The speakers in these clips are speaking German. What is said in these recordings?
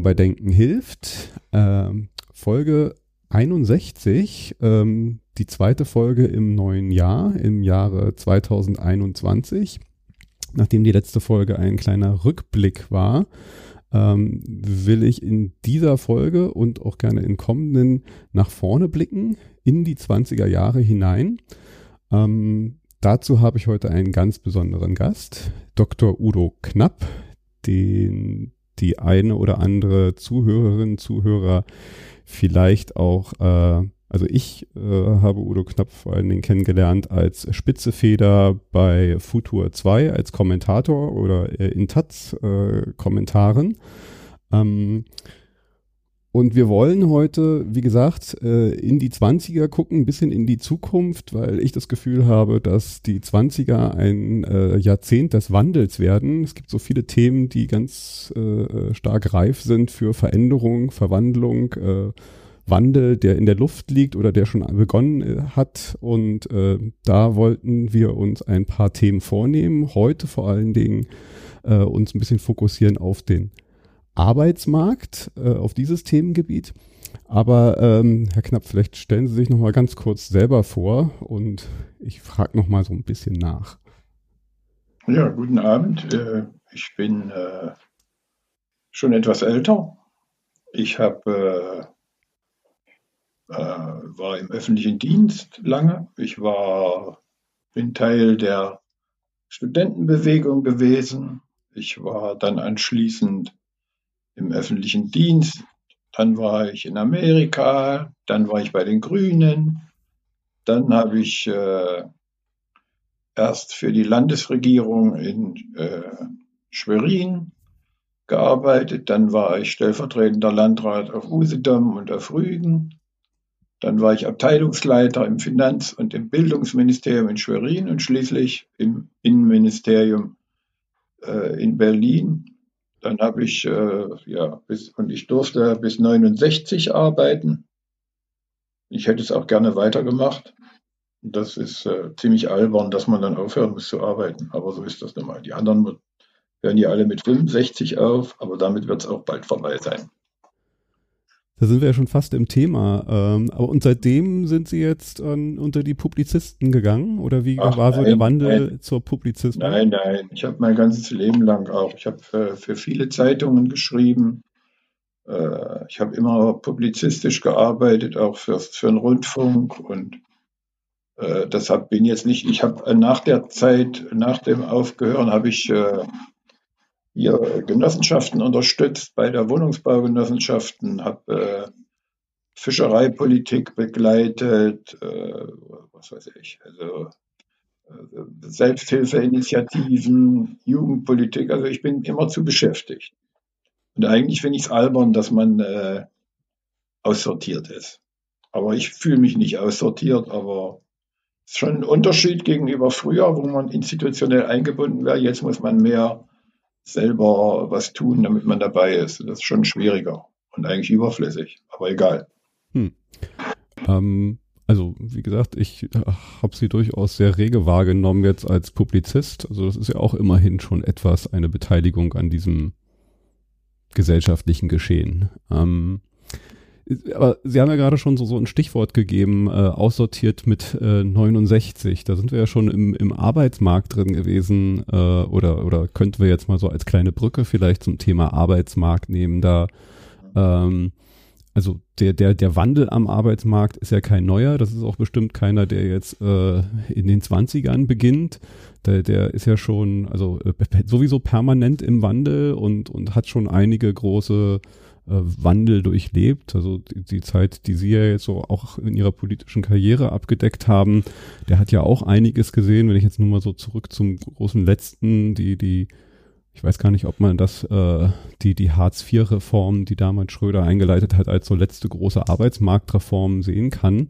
Willkommen bei Denken hilft. Ähm, Folge 61, ähm, die zweite Folge im neuen Jahr, im Jahre 2021. Nachdem die letzte Folge ein kleiner Rückblick war, ähm, will ich in dieser Folge und auch gerne in kommenden nach vorne blicken, in die 20er Jahre hinein. Ähm, dazu habe ich heute einen ganz besonderen Gast, Dr. Udo Knapp, den die eine oder andere Zuhörerin, Zuhörer vielleicht auch, äh, also ich äh, habe Udo Knapp vor allen Dingen kennengelernt als Spitzefeder bei Futur 2 als Kommentator oder äh, in Taz äh, Kommentaren. Ähm, und wir wollen heute, wie gesagt, äh, in die 20er gucken, ein bisschen in die Zukunft, weil ich das Gefühl habe, dass die 20er ein äh, Jahrzehnt des Wandels werden. Es gibt so viele Themen, die ganz äh, stark reif sind für Veränderung, Verwandlung, Wandel, der in der Luft liegt oder der schon begonnen hat. Und da wollten wir uns ein paar Themen vornehmen. Heute vor allen Dingen uns ein bisschen fokussieren auf den Arbeitsmarkt, äh, auf dieses Themengebiet. Aber ähm, Herr Knapp, vielleicht stellen Sie sich noch mal ganz kurz selber vor und ich frage noch mal so ein bisschen nach. Ja, guten Abend. Äh, ich bin äh, schon etwas älter. Ich habe äh, war im öffentlichen Dienst lange. Ich war bin Teil der Studentenbewegung gewesen. Ich war dann anschließend im öffentlichen Dienst. Dann war ich in Amerika, dann war ich bei den Grünen, dann habe ich äh, erst für die Landesregierung in äh, Schwerin gearbeitet, dann war ich stellvertretender Landrat auf Usedom und auf Rügen, dann war ich Abteilungsleiter im Finanz- und im Bildungsministerium in Schwerin und schließlich im Innenministerium äh, in Berlin dann habe ich, äh, ja, bis, und ich durfte bis 69 arbeiten. Ich hätte es auch gerne weitergemacht. Das ist äh, ziemlich albern, dass man dann aufhören muss zu arbeiten. Aber so ist das nun mal. Die anderen hören ja alle mit 65 auf, aber damit wird es auch bald vorbei sein. Da sind wir ja schon fast im Thema. Ähm, aber und seitdem sind Sie jetzt an, unter die Publizisten gegangen? Oder wie Ach, war so der Wandel nein. zur Publizismus? Nein, nein. Ich habe mein ganzes Leben lang auch. Ich habe für, für, viele Zeitungen geschrieben. Äh, ich habe immer publizistisch gearbeitet, auch für, für den Rundfunk. Und äh, deshalb bin jetzt nicht, ich habe nach der Zeit, nach dem Aufgehören, habe ich äh, hier Genossenschaften unterstützt bei der Wohnungsbaugenossenschaften, habe äh, Fischereipolitik begleitet, äh, was weiß ich, also äh, Selbsthilfeinitiativen, Jugendpolitik, also ich bin immer zu beschäftigt. Und eigentlich finde ich es albern, dass man äh, aussortiert ist. Aber ich fühle mich nicht aussortiert, aber es ist schon ein Unterschied gegenüber früher, wo man institutionell eingebunden wäre. Jetzt muss man mehr selber was tun, damit man dabei ist. Das ist schon schwieriger und eigentlich überflüssig, aber egal. Hm. Ähm, also, wie gesagt, ich äh, habe sie durchaus sehr rege wahrgenommen jetzt als Publizist. Also, das ist ja auch immerhin schon etwas eine Beteiligung an diesem gesellschaftlichen Geschehen. Ähm, aber Sie haben ja gerade schon so, so ein Stichwort gegeben, äh, aussortiert mit äh, 69. Da sind wir ja schon im, im Arbeitsmarkt drin gewesen. Äh, oder, oder könnten wir jetzt mal so als kleine Brücke vielleicht zum Thema Arbeitsmarkt nehmen. Da, ähm, also der, der, der Wandel am Arbeitsmarkt ist ja kein neuer. Das ist auch bestimmt keiner, der jetzt äh, in den 20ern beginnt. Der, der ist ja schon, also äh, sowieso permanent im Wandel und, und hat schon einige große Wandel durchlebt. Also die, die, Zeit, die Sie ja jetzt so auch in Ihrer politischen Karriere abgedeckt haben, der hat ja auch einiges gesehen. Wenn ich jetzt nur mal so zurück zum großen letzten, die, die, ich weiß gar nicht, ob man das, äh, die, die Hartz-IV-Reform, die damals Schröder eingeleitet hat, als so letzte große Arbeitsmarktreform sehen kann.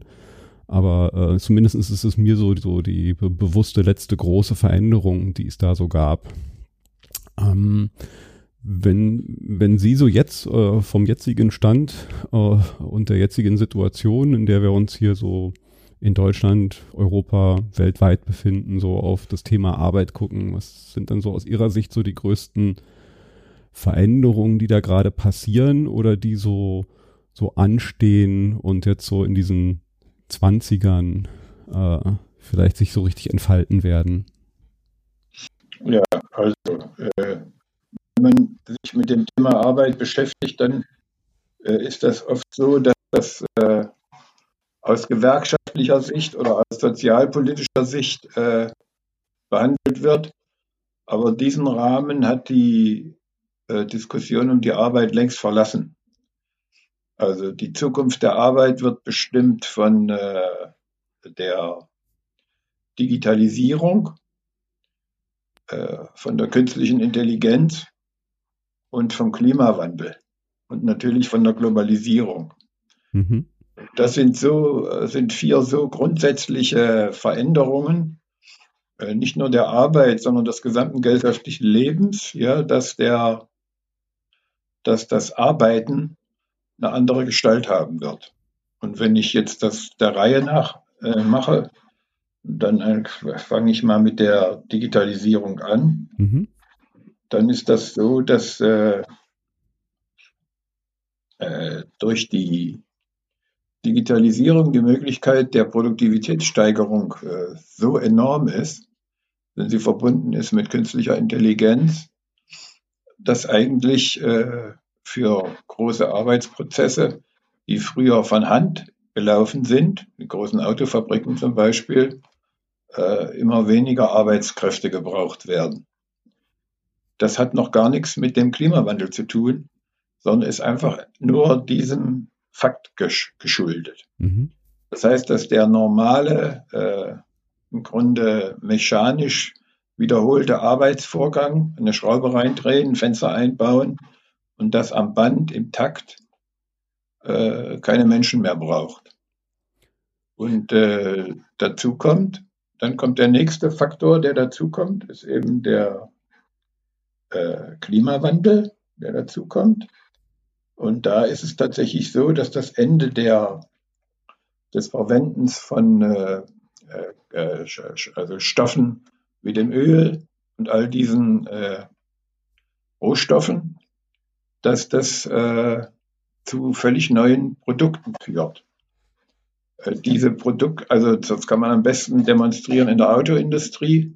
Aber äh, zumindest ist es mir so, so die be bewusste letzte große Veränderung, die es da so gab. Ähm, wenn, wenn Sie so jetzt äh, vom jetzigen Stand äh, und der jetzigen Situation, in der wir uns hier so in Deutschland, Europa, weltweit befinden, so auf das Thema Arbeit gucken, was sind dann so aus Ihrer Sicht so die größten Veränderungen, die da gerade passieren oder die so, so anstehen und jetzt so in diesen Zwanzigern äh, vielleicht sich so richtig entfalten werden? Ja, also äh, wenn man sich mit dem Thema Arbeit beschäftigt, dann äh, ist das oft so, dass das äh, aus gewerkschaftlicher Sicht oder aus sozialpolitischer Sicht äh, behandelt wird. Aber diesen Rahmen hat die äh, Diskussion um die Arbeit längst verlassen. Also die Zukunft der Arbeit wird bestimmt von äh, der Digitalisierung, von der künstlichen Intelligenz und vom Klimawandel und natürlich von der Globalisierung. Mhm. Das sind so, sind vier so grundsätzliche Veränderungen, äh, nicht nur der Arbeit, sondern des gesamten gesellschaftlichen Lebens, ja, dass der, dass das Arbeiten eine andere Gestalt haben wird. Und wenn ich jetzt das der Reihe nach äh, mache, dann äh, fange ich mal mit der Digitalisierung an. Mhm dann ist das so, dass äh, äh, durch die Digitalisierung die Möglichkeit der Produktivitätssteigerung äh, so enorm ist, wenn sie verbunden ist mit künstlicher Intelligenz, dass eigentlich äh, für große Arbeitsprozesse, die früher von Hand gelaufen sind, in großen Autofabriken zum Beispiel, äh, immer weniger Arbeitskräfte gebraucht werden. Das hat noch gar nichts mit dem Klimawandel zu tun, sondern ist einfach nur diesem Fakt gesch geschuldet. Mhm. Das heißt, dass der normale, äh, im Grunde mechanisch wiederholte Arbeitsvorgang, eine Schraube reindrehen, ein Fenster einbauen und das am Band im Takt äh, keine Menschen mehr braucht. Und äh, dazu kommt, dann kommt der nächste Faktor, der dazu kommt, ist eben der äh, Klimawandel, der dazu kommt. Und da ist es tatsächlich so, dass das Ende der, des Verwendens von äh, äh, also Stoffen wie dem Öl und all diesen äh, Rohstoffen, dass das äh, zu völlig neuen Produkten führt. Äh, diese Produkte, also das kann man am besten demonstrieren in der Autoindustrie.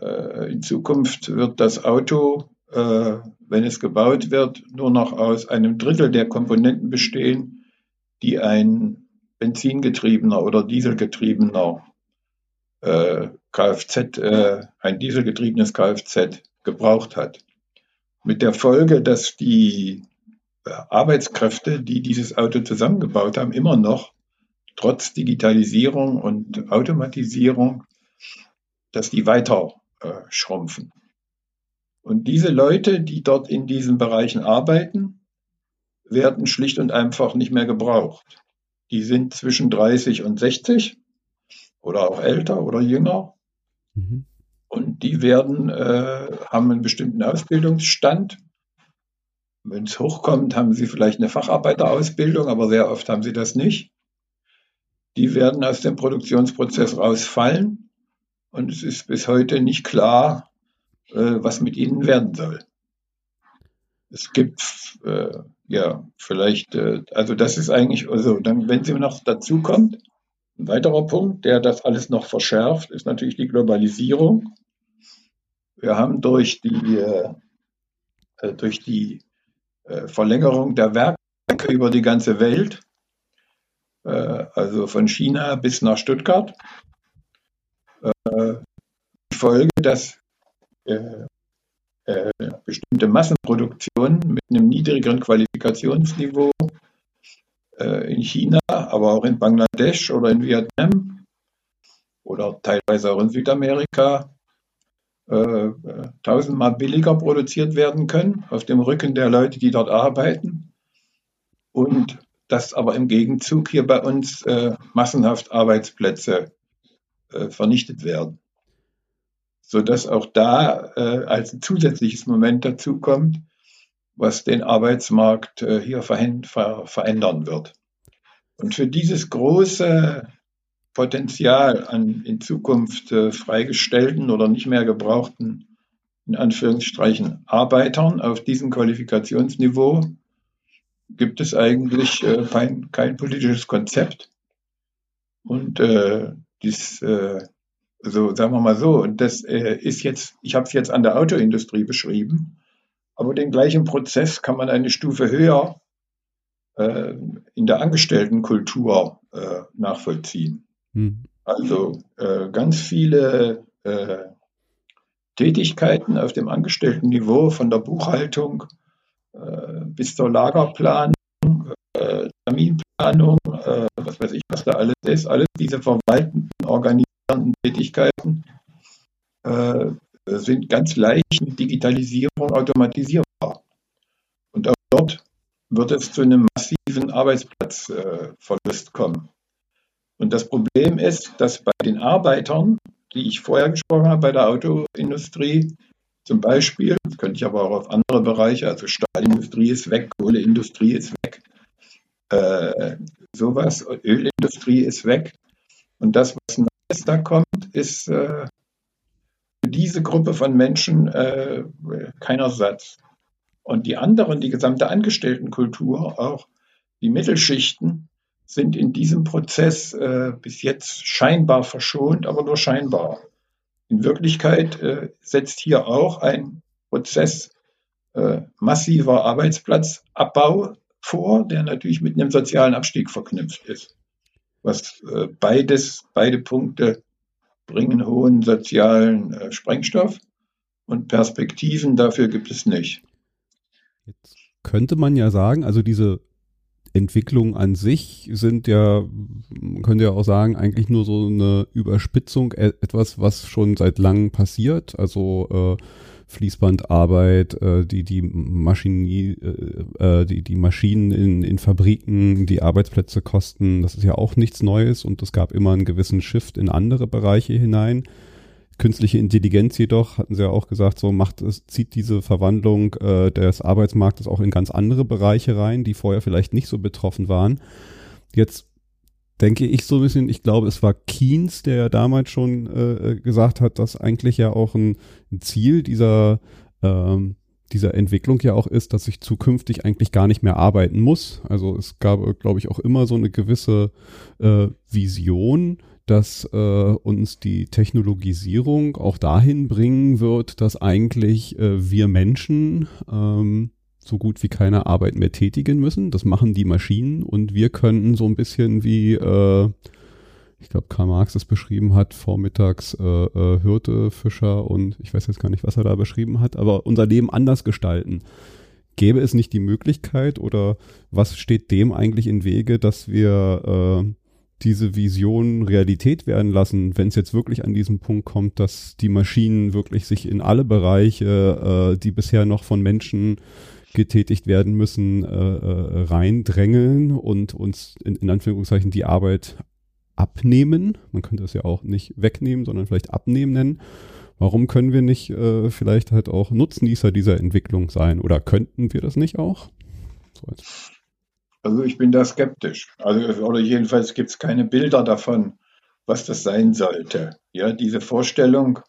Äh, in Zukunft wird das Auto, äh, wenn es gebaut wird, nur noch aus einem Drittel der Komponenten bestehen, die ein benzingetriebener oder dieselgetriebener äh, Kfz, ein dieselgetriebenes Kfz gebraucht hat. Mit der Folge, dass die Arbeitskräfte, die dieses Auto zusammengebaut haben, immer noch trotz Digitalisierung und Automatisierung, dass die weiter äh, schrumpfen. Und diese Leute, die dort in diesen Bereichen arbeiten, werden schlicht und einfach nicht mehr gebraucht. Die sind zwischen 30 und 60 oder auch älter oder jünger. Mhm. Und die werden, äh, haben einen bestimmten Ausbildungsstand. Wenn es hochkommt, haben sie vielleicht eine Facharbeiterausbildung, aber sehr oft haben sie das nicht. Die werden aus dem Produktionsprozess rausfallen und es ist bis heute nicht klar, äh, was mit ihnen werden soll. Es gibt äh, ja vielleicht, äh, also das ist eigentlich, also dann, wenn sie noch dazu kommt, ein weiterer Punkt, der das alles noch verschärft, ist natürlich die Globalisierung. Wir haben durch die, äh, äh durch die äh, Verlängerung der Werke über die ganze Welt, also von China bis nach Stuttgart, die Folge, dass äh, äh, bestimmte Massenproduktion mit einem niedrigeren Qualifikationsniveau äh, in China, aber auch in Bangladesch oder in Vietnam oder teilweise auch in Südamerika tausendmal billiger produziert werden können auf dem Rücken der Leute, die dort arbeiten. Und dass aber im Gegenzug hier bei uns äh, massenhaft Arbeitsplätze äh, vernichtet werden. Sodass auch da äh, als zusätzliches Moment dazu kommt, was den Arbeitsmarkt äh, hier ver verändern wird. Und für dieses große Potenzial an in Zukunft äh, freigestellten oder nicht mehr gebrauchten, in Anführungsstrichen, Arbeitern auf diesem Qualifikationsniveau gibt es eigentlich äh, kein, kein politisches Konzept. Und äh, dies, äh, so sagen wir mal so, und das äh, ist jetzt, ich habe es jetzt an der Autoindustrie beschrieben, aber den gleichen Prozess kann man eine Stufe höher äh, in der Angestelltenkultur äh, nachvollziehen. Hm. Also äh, ganz viele äh, Tätigkeiten auf dem Angestelltenniveau von der Buchhaltung äh, bis zur Lagerplanung, äh, Terminplanung, äh, was weiß ich, was da alles ist, alles diese verwaltenden, organisierenden Tätigkeiten sind ganz leicht mit Digitalisierung automatisierbar. Und auch dort wird es zu einem massiven Arbeitsplatzverlust kommen. Und das Problem ist, dass bei den Arbeitern, die ich vorher gesprochen habe, bei der Autoindustrie, zum Beispiel, das könnte ich aber auch auf andere Bereiche, also Stahlindustrie ist weg, Kohleindustrie ist weg, äh, sowas, Ölindustrie ist weg. Und das, was Neues da kommt, ist äh, für diese Gruppe von Menschen äh, kein Ersatz. Und die anderen, die gesamte Angestelltenkultur, auch die Mittelschichten, sind in diesem Prozess äh, bis jetzt scheinbar verschont, aber nur scheinbar. In Wirklichkeit äh, setzt hier auch ein Prozess äh, massiver Arbeitsplatzabbau vor, der natürlich mit einem sozialen Abstieg verknüpft ist. Was äh, beides, beide Punkte bringen hohen sozialen äh, Sprengstoff und Perspektiven dafür gibt es nicht. Jetzt könnte man ja sagen, also diese Entwicklungen an sich sind ja, man könnte ja auch sagen, eigentlich nur so eine Überspitzung, e-, etwas, was schon seit langem passiert. Also äh, Fließbandarbeit, äh, die die Maschinen, äh, äh, die die Maschinen in, in Fabriken, die Arbeitsplätze kosten. Das ist ja auch nichts Neues und es gab immer einen gewissen Shift in andere Bereiche hinein. Künstliche Intelligenz jedoch, hatten sie ja auch gesagt, so macht es, zieht diese Verwandlung äh, des Arbeitsmarktes auch in ganz andere Bereiche rein, die vorher vielleicht nicht so betroffen waren. Jetzt denke ich so ein bisschen, ich glaube, es war Keynes, der ja damals schon äh, gesagt hat, dass eigentlich ja auch ein, ein Ziel dieser, ähm, dieser Entwicklung ja auch ist, dass ich zukünftig eigentlich gar nicht mehr arbeiten muss. Also es gab, glaube ich, auch immer so eine gewisse äh, Vision, dass äh, uns die Technologisierung auch dahin bringen wird, dass eigentlich äh, wir Menschen ähm, so gut wie keine Arbeit mehr tätigen müssen. Das machen die Maschinen und wir könnten so ein bisschen wie, äh, ich glaube, Karl Marx es beschrieben hat, vormittags äh, äh, Hirte, Fischer und ich weiß jetzt gar nicht, was er da beschrieben hat, aber unser Leben anders gestalten. Gäbe es nicht die Möglichkeit oder was steht dem eigentlich in Wege, dass wir äh, diese Vision Realität werden lassen, wenn es jetzt wirklich an diesen Punkt kommt, dass die Maschinen wirklich sich in alle Bereiche, äh, die bisher noch von Menschen getätigt werden müssen, äh, äh, reindrängeln und uns in, in Anführungszeichen die Arbeit abnehmen. Man könnte es ja auch nicht wegnehmen, sondern vielleicht abnehmen nennen. Warum können wir nicht äh, vielleicht halt auch Nutznießer dieser Entwicklung sein? Oder könnten wir das nicht auch? So. Also ich bin da skeptisch. Also, oder jedenfalls gibt es keine Bilder davon, was das sein sollte. Ja, diese Vorstellung,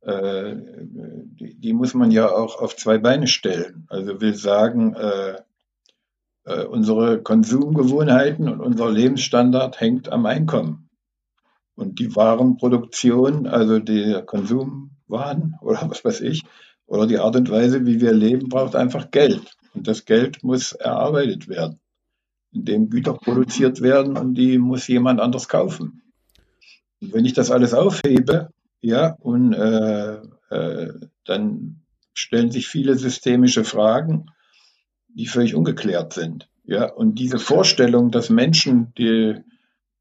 äh, die, die, muss man ja auch auf zwei Beine stellen. Also will sagen, äh, äh, unsere Konsumgewohnheiten und unser Lebensstandard hängt am Einkommen. Und die Warenproduktion, also der Konsumwaren oder was weiß ich, oder die Art und Weise, wie wir leben, braucht einfach Geld. Und das Geld muss erarbeitet werden in dem Güter produziert werden und die muss jemand anders kaufen. Und wenn ich das alles aufhebe, ja, und äh, äh, dann stellen sich viele systemische Fragen, die völlig ungeklärt sind. Ja, und diese Vorstellung, dass Menschen, die,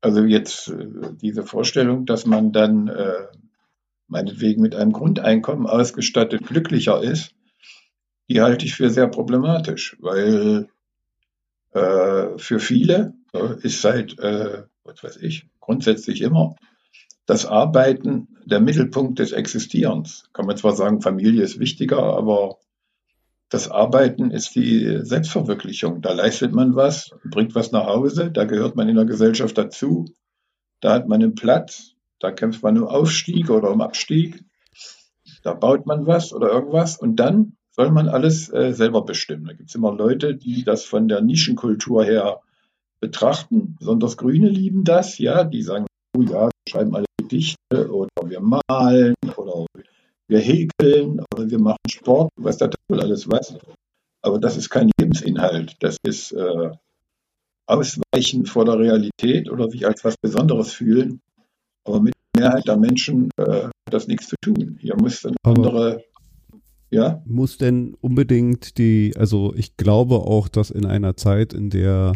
also jetzt äh, diese Vorstellung, dass man dann äh, meinetwegen mit einem Grundeinkommen ausgestattet glücklicher ist, die halte ich für sehr problematisch, weil äh, für viele äh, ist seit, äh, was weiß ich, grundsätzlich immer das Arbeiten der Mittelpunkt des Existierens. Kann man zwar sagen, Familie ist wichtiger, aber das Arbeiten ist die Selbstverwirklichung. Da leistet man was, bringt was nach Hause, da gehört man in der Gesellschaft dazu, da hat man einen Platz, da kämpft man um Aufstieg oder um Abstieg, da baut man was oder irgendwas und dann soll man alles äh, selber bestimmen. Da gibt es immer Leute, die das von der Nischenkultur her betrachten. Besonders Grüne lieben das, ja, die sagen, oh ja, schreiben alle Gedichte oder wir malen oder wir häkeln oder wir machen Sport, was da wohl alles was. Aber das ist kein Lebensinhalt. Das ist äh, Ausweichen vor der Realität oder sich als was Besonderes fühlen. Aber mit der Mehrheit der Menschen äh, hat das nichts zu tun. Hier muss eine andere ja. Muss denn unbedingt die, also ich glaube auch, dass in einer Zeit, in der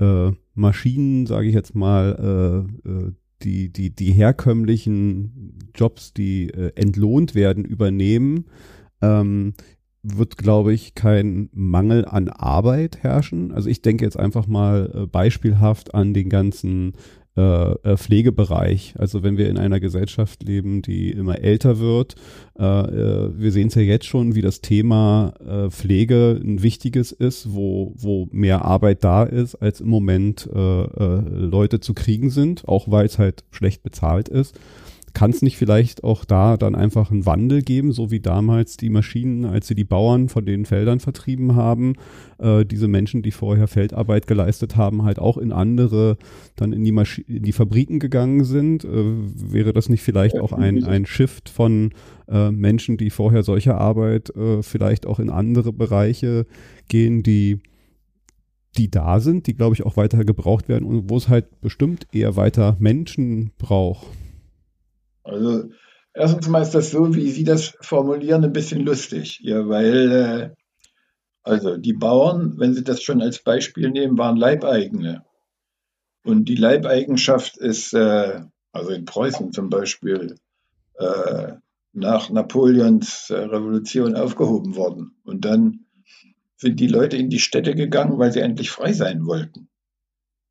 äh, Maschinen, sage ich jetzt mal, äh, äh, die, die, die herkömmlichen Jobs, die äh, entlohnt werden, übernehmen, ähm, wird, glaube ich, kein Mangel an Arbeit herrschen. Also ich denke jetzt einfach mal äh, beispielhaft an den ganzen äh, äh, Pflegebereich. Also wenn wir in einer Gesellschaft leben, die immer älter wird, äh, äh, wir sehen es ja jetzt schon, wie das Thema äh, Pflege ein wichtiges ist, wo, wo mehr Arbeit da ist, als im Moment äh, Leute zu kriegen sind, auch weil es halt schlecht bezahlt ist kann es nicht vielleicht auch da dann einfach einen Wandel geben, so wie damals die Maschinen, als sie die Bauern von den Feldern vertrieben haben, äh, diese Menschen, die vorher Feldarbeit geleistet haben, halt auch in andere, dann in die, Masch in die Fabriken gegangen sind? Äh, wäre das nicht vielleicht auch ein, ein Shift von äh, Menschen, die vorher solche Arbeit äh, vielleicht auch in andere Bereiche gehen, die die da sind, die glaube ich auch weiter gebraucht werden und wo es halt bestimmt eher weiter Menschen braucht. Also erstens mal ist das so, wie Sie das formulieren, ein bisschen lustig, ja, weil äh, also die Bauern, wenn Sie das schon als Beispiel nehmen, waren Leibeigene. Und die Leibeigenschaft ist, äh, also in Preußen zum Beispiel, äh, nach Napoleons äh, Revolution aufgehoben worden. Und dann sind die Leute in die Städte gegangen, weil sie endlich frei sein wollten.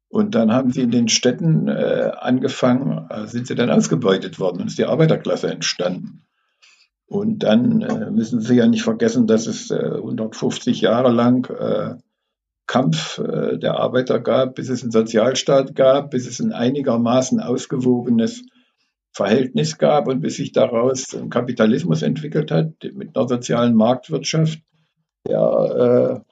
Und dann haben sie in den Städten äh, angefangen, äh, sind sie dann ausgebeutet worden und ist die Arbeiterklasse entstanden. Und dann äh, müssen Sie ja nicht vergessen, dass es 150 äh, Jahre lang äh, Kampf äh, der Arbeiter gab, bis es einen Sozialstaat gab, bis es ein einigermaßen ausgewogenes Verhältnis gab und bis sich daraus ein Kapitalismus entwickelt hat mit einer sozialen Marktwirtschaft, der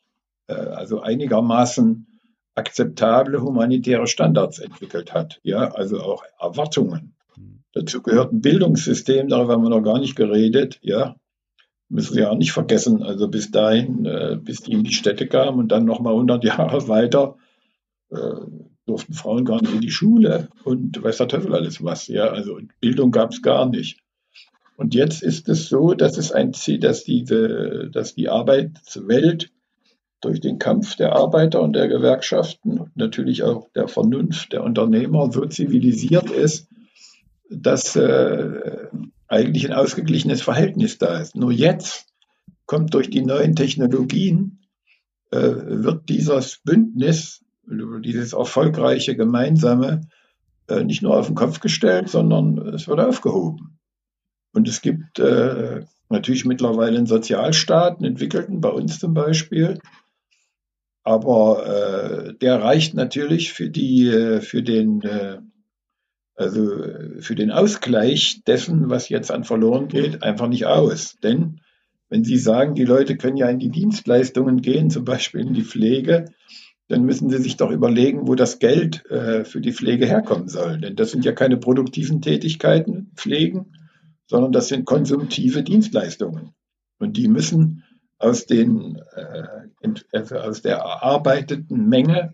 also einigermaßen akzeptable humanitäre Standards entwickelt hat, ja, also auch Erwartungen. Mhm. Dazu gehört ein Bildungssystem, darüber haben wir noch gar nicht geredet, ja. Müssen Sie auch nicht vergessen, also bis dahin, äh, bis die in die Städte kamen und dann nochmal 100 Jahre weiter, äh, durften Frauen gar nicht in die Schule und weiß der Teufel alles was, ja, also Bildung gab es gar nicht. Und jetzt ist es so, dass es ein Ziel, dass diese, dass die Arbeitswelt durch den Kampf der Arbeiter und der Gewerkschaften und natürlich auch der Vernunft der Unternehmer so zivilisiert ist, dass äh, eigentlich ein ausgeglichenes Verhältnis da ist. Nur jetzt kommt durch die neuen Technologien, äh, wird dieses Bündnis, dieses erfolgreiche gemeinsame, äh, nicht nur auf den Kopf gestellt, sondern es wird aufgehoben. Und es gibt äh, natürlich mittlerweile einen Sozialstaat, einen entwickelten, bei uns zum Beispiel, aber äh, der reicht natürlich für die, äh, für den, äh, also für den Ausgleich dessen, was jetzt an verloren geht, einfach nicht aus. Denn wenn Sie sagen, die Leute können ja in die Dienstleistungen gehen, zum Beispiel in die Pflege, dann müssen Sie sich doch überlegen, wo das Geld äh, für die Pflege herkommen soll. Denn das sind ja keine produktiven Tätigkeiten, Pflegen, sondern das sind konsumtive Dienstleistungen. Und die müssen aus, den, äh, also aus der erarbeiteten Menge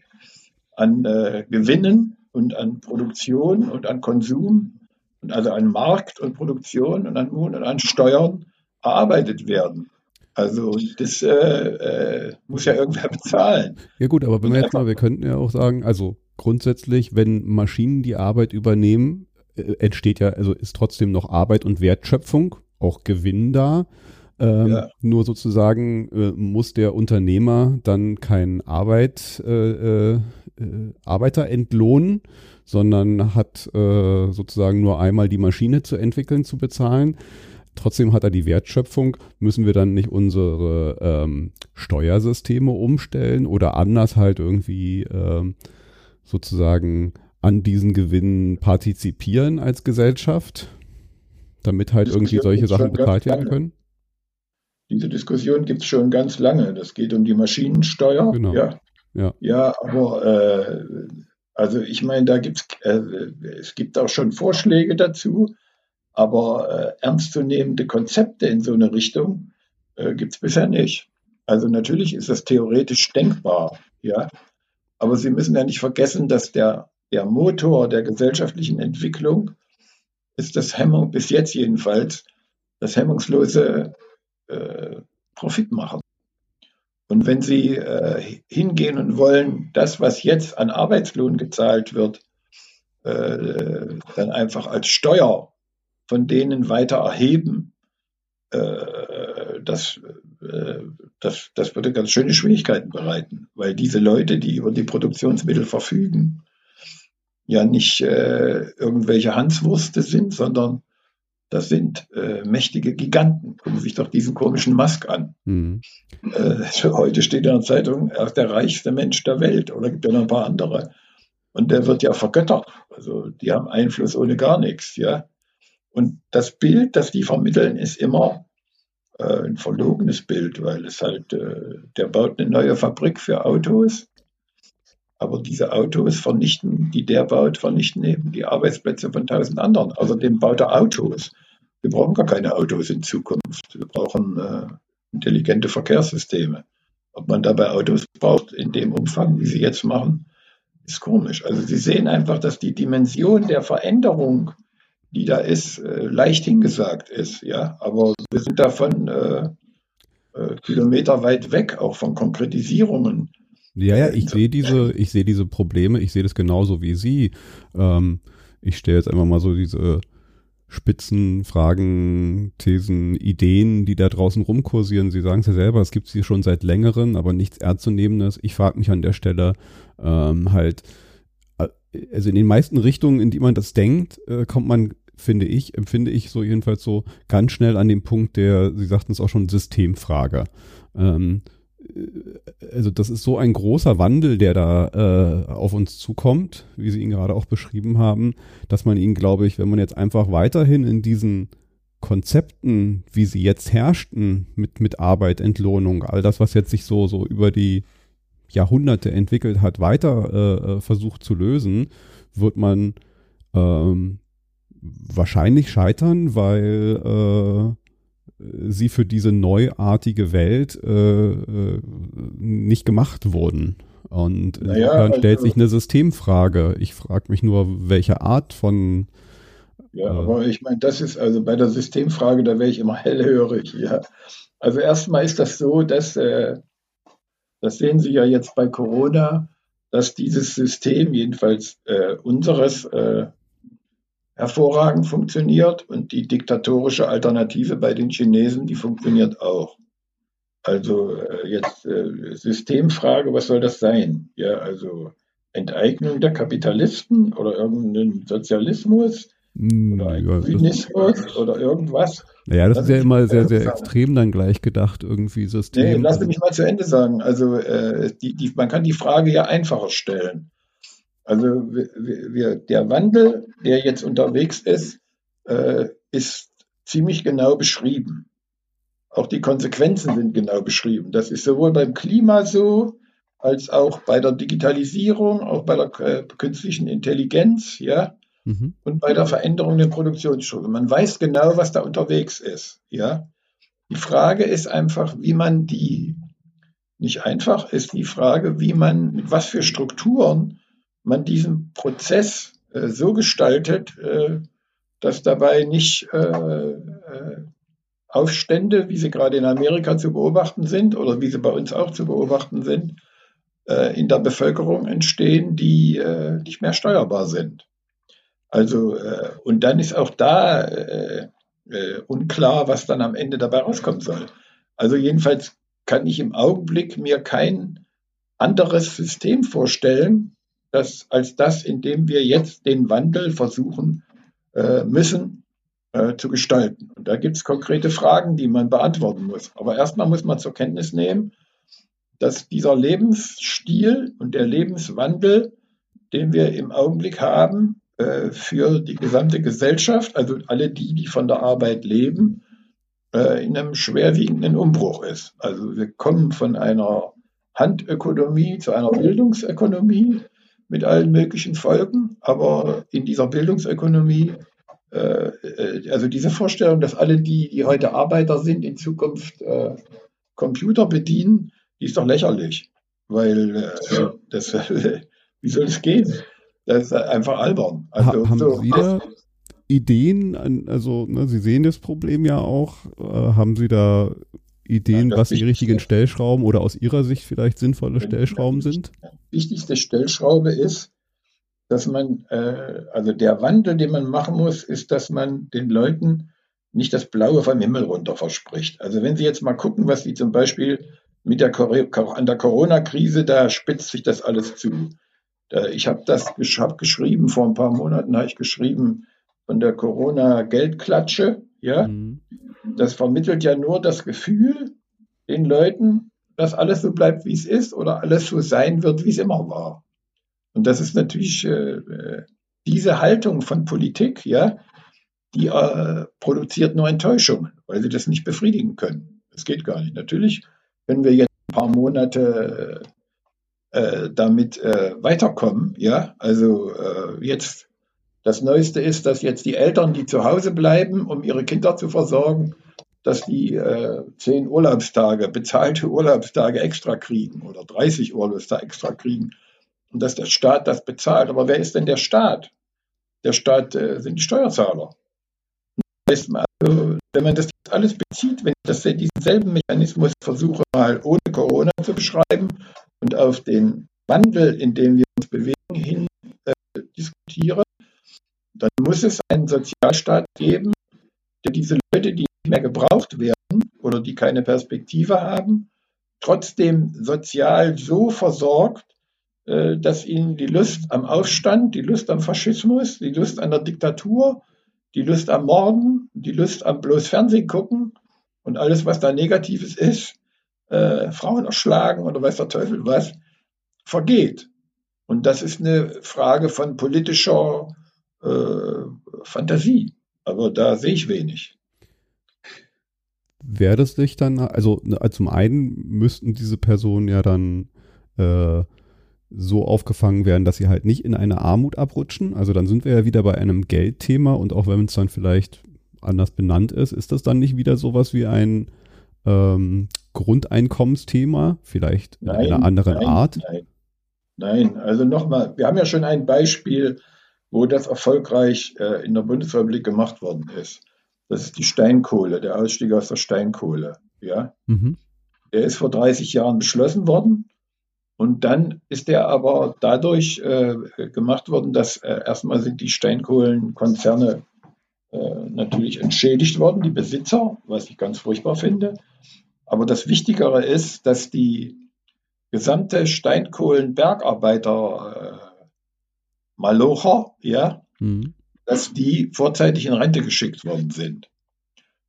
an äh, Gewinnen und an Produktion und an Konsum und also an Markt und Produktion und an und an Steuern erarbeitet werden. Also das äh, äh, muss ja irgendwer bezahlen. Ja gut, aber wenn wir jetzt mal, wir könnten ja auch sagen, also grundsätzlich, wenn Maschinen die Arbeit übernehmen, äh, entsteht ja, also ist trotzdem noch Arbeit und Wertschöpfung, auch Gewinn da. Ähm, ja. Nur sozusagen äh, muss der Unternehmer dann keinen Arbeit, äh, äh, Arbeiter entlohnen, sondern hat äh, sozusagen nur einmal die Maschine zu entwickeln, zu bezahlen. Trotzdem hat er die Wertschöpfung. Müssen wir dann nicht unsere ähm, Steuersysteme umstellen oder anders halt irgendwie ähm, sozusagen an diesen Gewinnen partizipieren als Gesellschaft, damit halt irgendwie solche Sachen bezahlt werden können? Diese Diskussion gibt es schon ganz lange. Das geht um die Maschinensteuer. Genau. Ja, ja. ja aber äh, also ich meine, da gibt's äh, es gibt auch schon Vorschläge dazu. Aber äh, ernstzunehmende Konzepte in so eine Richtung äh, gibt es bisher nicht. Also natürlich ist das theoretisch denkbar, ja. Aber Sie müssen ja nicht vergessen, dass der, der Motor der gesellschaftlichen Entwicklung ist das Hemmung, bis jetzt jedenfalls, das hemmungslose äh, Profit machen. Und wenn Sie äh, hingehen und wollen, das, was jetzt an Arbeitslohn gezahlt wird, äh, dann einfach als Steuer von denen weiter erheben, äh, das, äh, das, das würde ganz schöne Schwierigkeiten bereiten, weil diese Leute, die über die Produktionsmittel verfügen, ja nicht äh, irgendwelche Hanswurste sind, sondern das sind äh, mächtige Giganten. Gucken Sie sich doch diesen komischen Musk an. Mhm. Äh, heute steht in der Zeitung, er ist der reichste Mensch der Welt oder gibt ja noch ein paar andere. Und der wird ja vergöttert. Also die haben Einfluss ohne gar nichts, ja. Und das Bild, das die vermitteln, ist immer äh, ein verlogenes Bild, weil es halt, äh, der baut eine neue Fabrik für Autos, aber diese Autos vernichten, die der baut, vernichten eben die Arbeitsplätze von tausend anderen. Außerdem baut er Autos. Wir brauchen gar keine Autos in Zukunft. Wir brauchen äh, intelligente Verkehrssysteme. Ob man dabei Autos braucht in dem Umfang, wie sie jetzt machen, ist komisch. Also Sie sehen einfach, dass die Dimension der Veränderung die da ist, äh, leicht hingesagt ist. Ja, aber wir sind davon äh, äh, Kilometer weit weg, auch von Konkretisierungen. Ja, ja, ich sehe diese, ich sehe diese Probleme, ich sehe das genauso wie Sie. Ähm, ich stelle jetzt einfach mal so diese Spitzen, Fragen, Thesen, Ideen, die da draußen rumkursieren. Sie sagen es ja selber, es gibt sie schon seit längerem, aber nichts Ernstzunehmendes. Ich frage mich an der Stelle ähm, halt, äh, also in den meisten Richtungen, in die man das denkt, äh, kommt man finde ich, empfinde ich so jedenfalls so ganz schnell an dem Punkt der, Sie sagten es auch schon, Systemfrage. Ähm, äh, also das ist so ein großer Wandel, der da äh, auf uns zukommt, wie Sie ihn gerade auch beschrieben haben, dass man ihn, glaube ich, wenn man jetzt einfach weiterhin in diesen Konzepten, wie sie jetzt herrschten, mit, mit Arbeit, Entlohnung, all das, was jetzt sich so, so über die Jahrhunderte entwickelt hat, weiter äh, äh versucht zu lösen, wird man ähm, wahrscheinlich scheitern, weil äh, sie für diese neuartige Welt äh, äh nicht gemacht wurden. Und naja, dann stellt also, sich eine Systemfrage. Ich frage mich nur, welche Art von ja, äh, aber ich meine, das ist also bei der Systemfrage, da wäre ich immer hellhörig. Ja. Also erstmal ist das so, dass, äh, das sehen Sie ja jetzt bei Corona, dass dieses System, jedenfalls äh, unseres, äh, hervorragend funktioniert und die diktatorische Alternative bei den Chinesen, die funktioniert auch. Also äh, jetzt äh, Systemfrage, was soll das sein? Ja, also Enteignung der Kapitalisten oder irgendein Sozialismus hm, oder ja, Zynismus oder irgendwas. Naja, das, das ist ja immer sehr, sehr extrem dann gleich gedacht, irgendwie System. Nee, lass mich mal zu Ende sagen. Also äh, die, die, man kann die Frage ja einfacher stellen. Also wir, wir, der Wandel, der jetzt unterwegs ist, äh, ist ziemlich genau beschrieben. Auch die Konsequenzen sind genau beschrieben. Das ist sowohl beim Klima so, als auch bei der Digitalisierung, auch bei der äh, künstlichen Intelligenz, ja, mhm. und bei der Veränderung der Produktionsstruktur. Man weiß genau, was da unterwegs ist, ja. Die Frage ist einfach, wie man die, nicht einfach, ist die Frage, wie man, mit was für Strukturen man diesen Prozess äh, so gestaltet, äh, dass dabei nicht äh, äh Aufstände, wie sie gerade in Amerika zu beobachten sind oder wie sie bei uns auch zu beobachten sind, äh, in der Bevölkerung entstehen, die nicht mehr steuerbar sind. Also, und dann ist auch da unklar, was dann am Ende dabei rauskommen soll. Also jedenfalls kann ich im Augenblick mir kein anderes System vorstellen, das, als das, in dem wir jetzt den Wandel versuchen äh, müssen äh, zu gestalten. Und da gibt es konkrete Fragen, die man beantworten muss. Aber erstmal muss man zur Kenntnis nehmen, dass dieser Lebensstil und der Lebenswandel, den wir im Augenblick haben, äh, für die gesamte Gesellschaft, also alle die, die von der Arbeit leben, äh, in einem schwerwiegenden Umbruch ist. Also wir kommen von einer Handökonomie zu einer Bildungsökonomie mit allen möglichen Folgen, aber in dieser Bildungsökonomie, äh, also diese Vorstellung, dass alle die, die heute Arbeiter sind, in Zukunft äh, Computer bedienen, die ist doch lächerlich, weil äh, das, wie soll es gehen? Das ist einfach albern. Also, ha haben so, Sie da Ideen? also, ne, Sie sehen das Problem ja auch. Äh, haben Sie da Ideen, ja, was die richtigen Stellschrauben oder aus Ihrer Sicht vielleicht sinnvolle Stellschrauben sind? Die wichtigste Stellschraube ist, dass man, äh, also der Wandel, den man machen muss, ist, dass man den Leuten nicht das Blaue vom Himmel runter verspricht. Also wenn Sie jetzt mal gucken, was Sie zum Beispiel mit der, an der Corona-Krise, da spitzt sich das alles zu. Ich habe das hab geschrieben, vor ein paar Monaten habe ich geschrieben von der Corona-Geldklatsche. Ja, mhm. das vermittelt ja nur das Gefühl den Leuten, dass alles so bleibt, wie es ist oder alles so sein wird, wie es immer war. Und das ist natürlich äh, diese Haltung von Politik, ja, die äh, produziert nur Enttäuschung, weil sie das nicht befriedigen können. Das geht gar nicht. Natürlich können wir jetzt ein paar Monate äh, damit äh, weiterkommen. Ja, also äh, jetzt das Neueste ist, dass jetzt die Eltern, die zu Hause bleiben, um ihre Kinder zu versorgen, dass die äh, zehn Urlaubstage, bezahlte Urlaubstage extra kriegen oder 30 Urlaubstage extra kriegen und dass der Staat das bezahlt. Aber wer ist denn der Staat? Der Staat äh, sind die Steuerzahler. Also, wenn man das alles bezieht, wenn ich das, diesen selben Mechanismus versuche, mal ohne Corona zu beschreiben und auf den Wandel, in dem wir uns bewegen, hin äh, diskutiere, dann muss es einen Sozialstaat geben, der diese Leute, die mehr gebraucht werden oder die keine Perspektive haben, trotzdem sozial so versorgt, äh, dass ihnen die Lust am Aufstand, die Lust am Faschismus, die Lust an der Diktatur, die Lust am Morden, die Lust am bloß Fernsehen gucken und alles, was da Negatives ist, äh, Frauen erschlagen oder weiß der Teufel was, vergeht. Und das ist eine Frage von politischer äh, Fantasie. Aber da sehe ich wenig. Wäre das nicht dann, also ne, zum einen müssten diese Personen ja dann äh, so aufgefangen werden, dass sie halt nicht in eine Armut abrutschen. Also dann sind wir ja wieder bei einem Geldthema und auch wenn es dann vielleicht anders benannt ist, ist das dann nicht wieder sowas wie ein ähm, Grundeinkommensthema, vielleicht in nein, einer anderen nein, Art? Nein. nein, also nochmal, wir haben ja schon ein Beispiel, wo das erfolgreich äh, in der Bundesrepublik gemacht worden ist. Das ist die Steinkohle, der Ausstieg aus der Steinkohle. Ja? Mhm. Der ist vor 30 Jahren beschlossen worden und dann ist der aber dadurch äh, gemacht worden, dass äh, erstmal sind die Steinkohlenkonzerne äh, natürlich entschädigt worden, die Besitzer, was ich ganz furchtbar finde. Aber das Wichtigere ist, dass die gesamte Steinkohlenbergarbeiter äh, Malocher, ja, mhm. Dass die vorzeitig in Rente geschickt worden sind.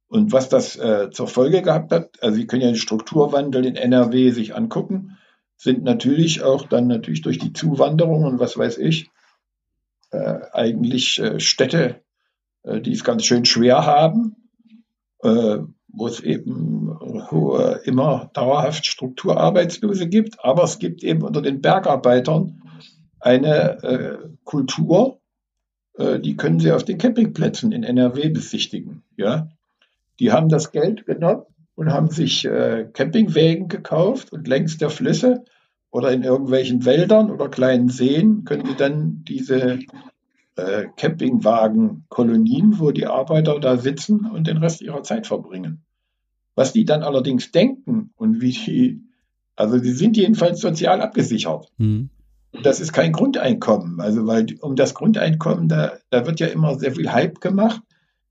Und was das äh, zur Folge gehabt hat, also Sie können ja den Strukturwandel in NRW sich angucken, sind natürlich auch dann natürlich durch die Zuwanderung und was weiß ich, äh, eigentlich äh, Städte, äh, die es ganz schön schwer haben, äh, wo es eben hohe, immer dauerhaft Strukturarbeitslose gibt, aber es gibt eben unter den Bergarbeitern eine äh, Kultur, die können Sie auf den Campingplätzen in NRW besichtigen. Ja? Die haben das Geld genommen und haben sich äh, Campingwägen gekauft und längs der Flüsse oder in irgendwelchen Wäldern oder kleinen Seen können Sie dann diese äh, Campingwagen-Kolonien, wo die Arbeiter da sitzen und den Rest ihrer Zeit verbringen. Was die dann allerdings denken und wie die, also die sind jedenfalls sozial abgesichert. Mhm. Das ist kein Grundeinkommen. Also, weil um das Grundeinkommen, da, da wird ja immer sehr viel Hype gemacht.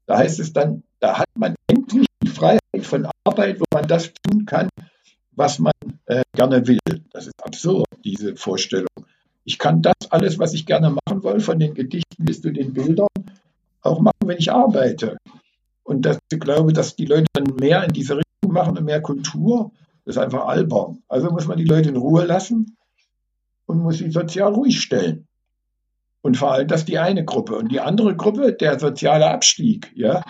Da heißt es dann, da hat man endlich die Freiheit von Arbeit, wo man das tun kann, was man äh, gerne will. Das ist absurd, diese Vorstellung. Ich kann das alles, was ich gerne machen will, von den Gedichten bis zu den Bildern, auch machen, wenn ich arbeite. Und das, ich glaube, dass die Leute dann mehr in diese Richtung machen und mehr Kultur, das ist einfach albern. Also muss man die Leute in Ruhe lassen und muss sie sozial ruhig stellen. Und vor allem das die eine Gruppe. Und die andere Gruppe, der soziale Abstieg, ja,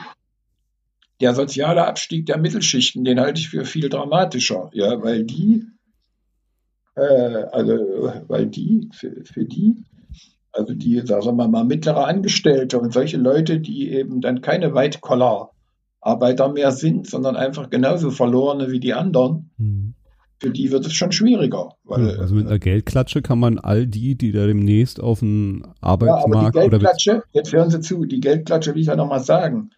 der soziale Abstieg der Mittelschichten, den halte ich für viel dramatischer, ja, weil die, äh, also, weil die, für, für die, also die, sagen wir mal, mittlere Angestellte und solche Leute, die eben dann keine White-Collar-Arbeiter mehr sind, sondern einfach genauso verlorene wie die anderen, mhm. Für die wird es schon schwieriger. Weil, also mit einer Geldklatsche kann man all die, die da demnächst auf dem Arbeitsmarkt... Ja, aber die Geldklatsche, jetzt hören Sie zu, die Geldklatsche will ich ja nochmal sagen,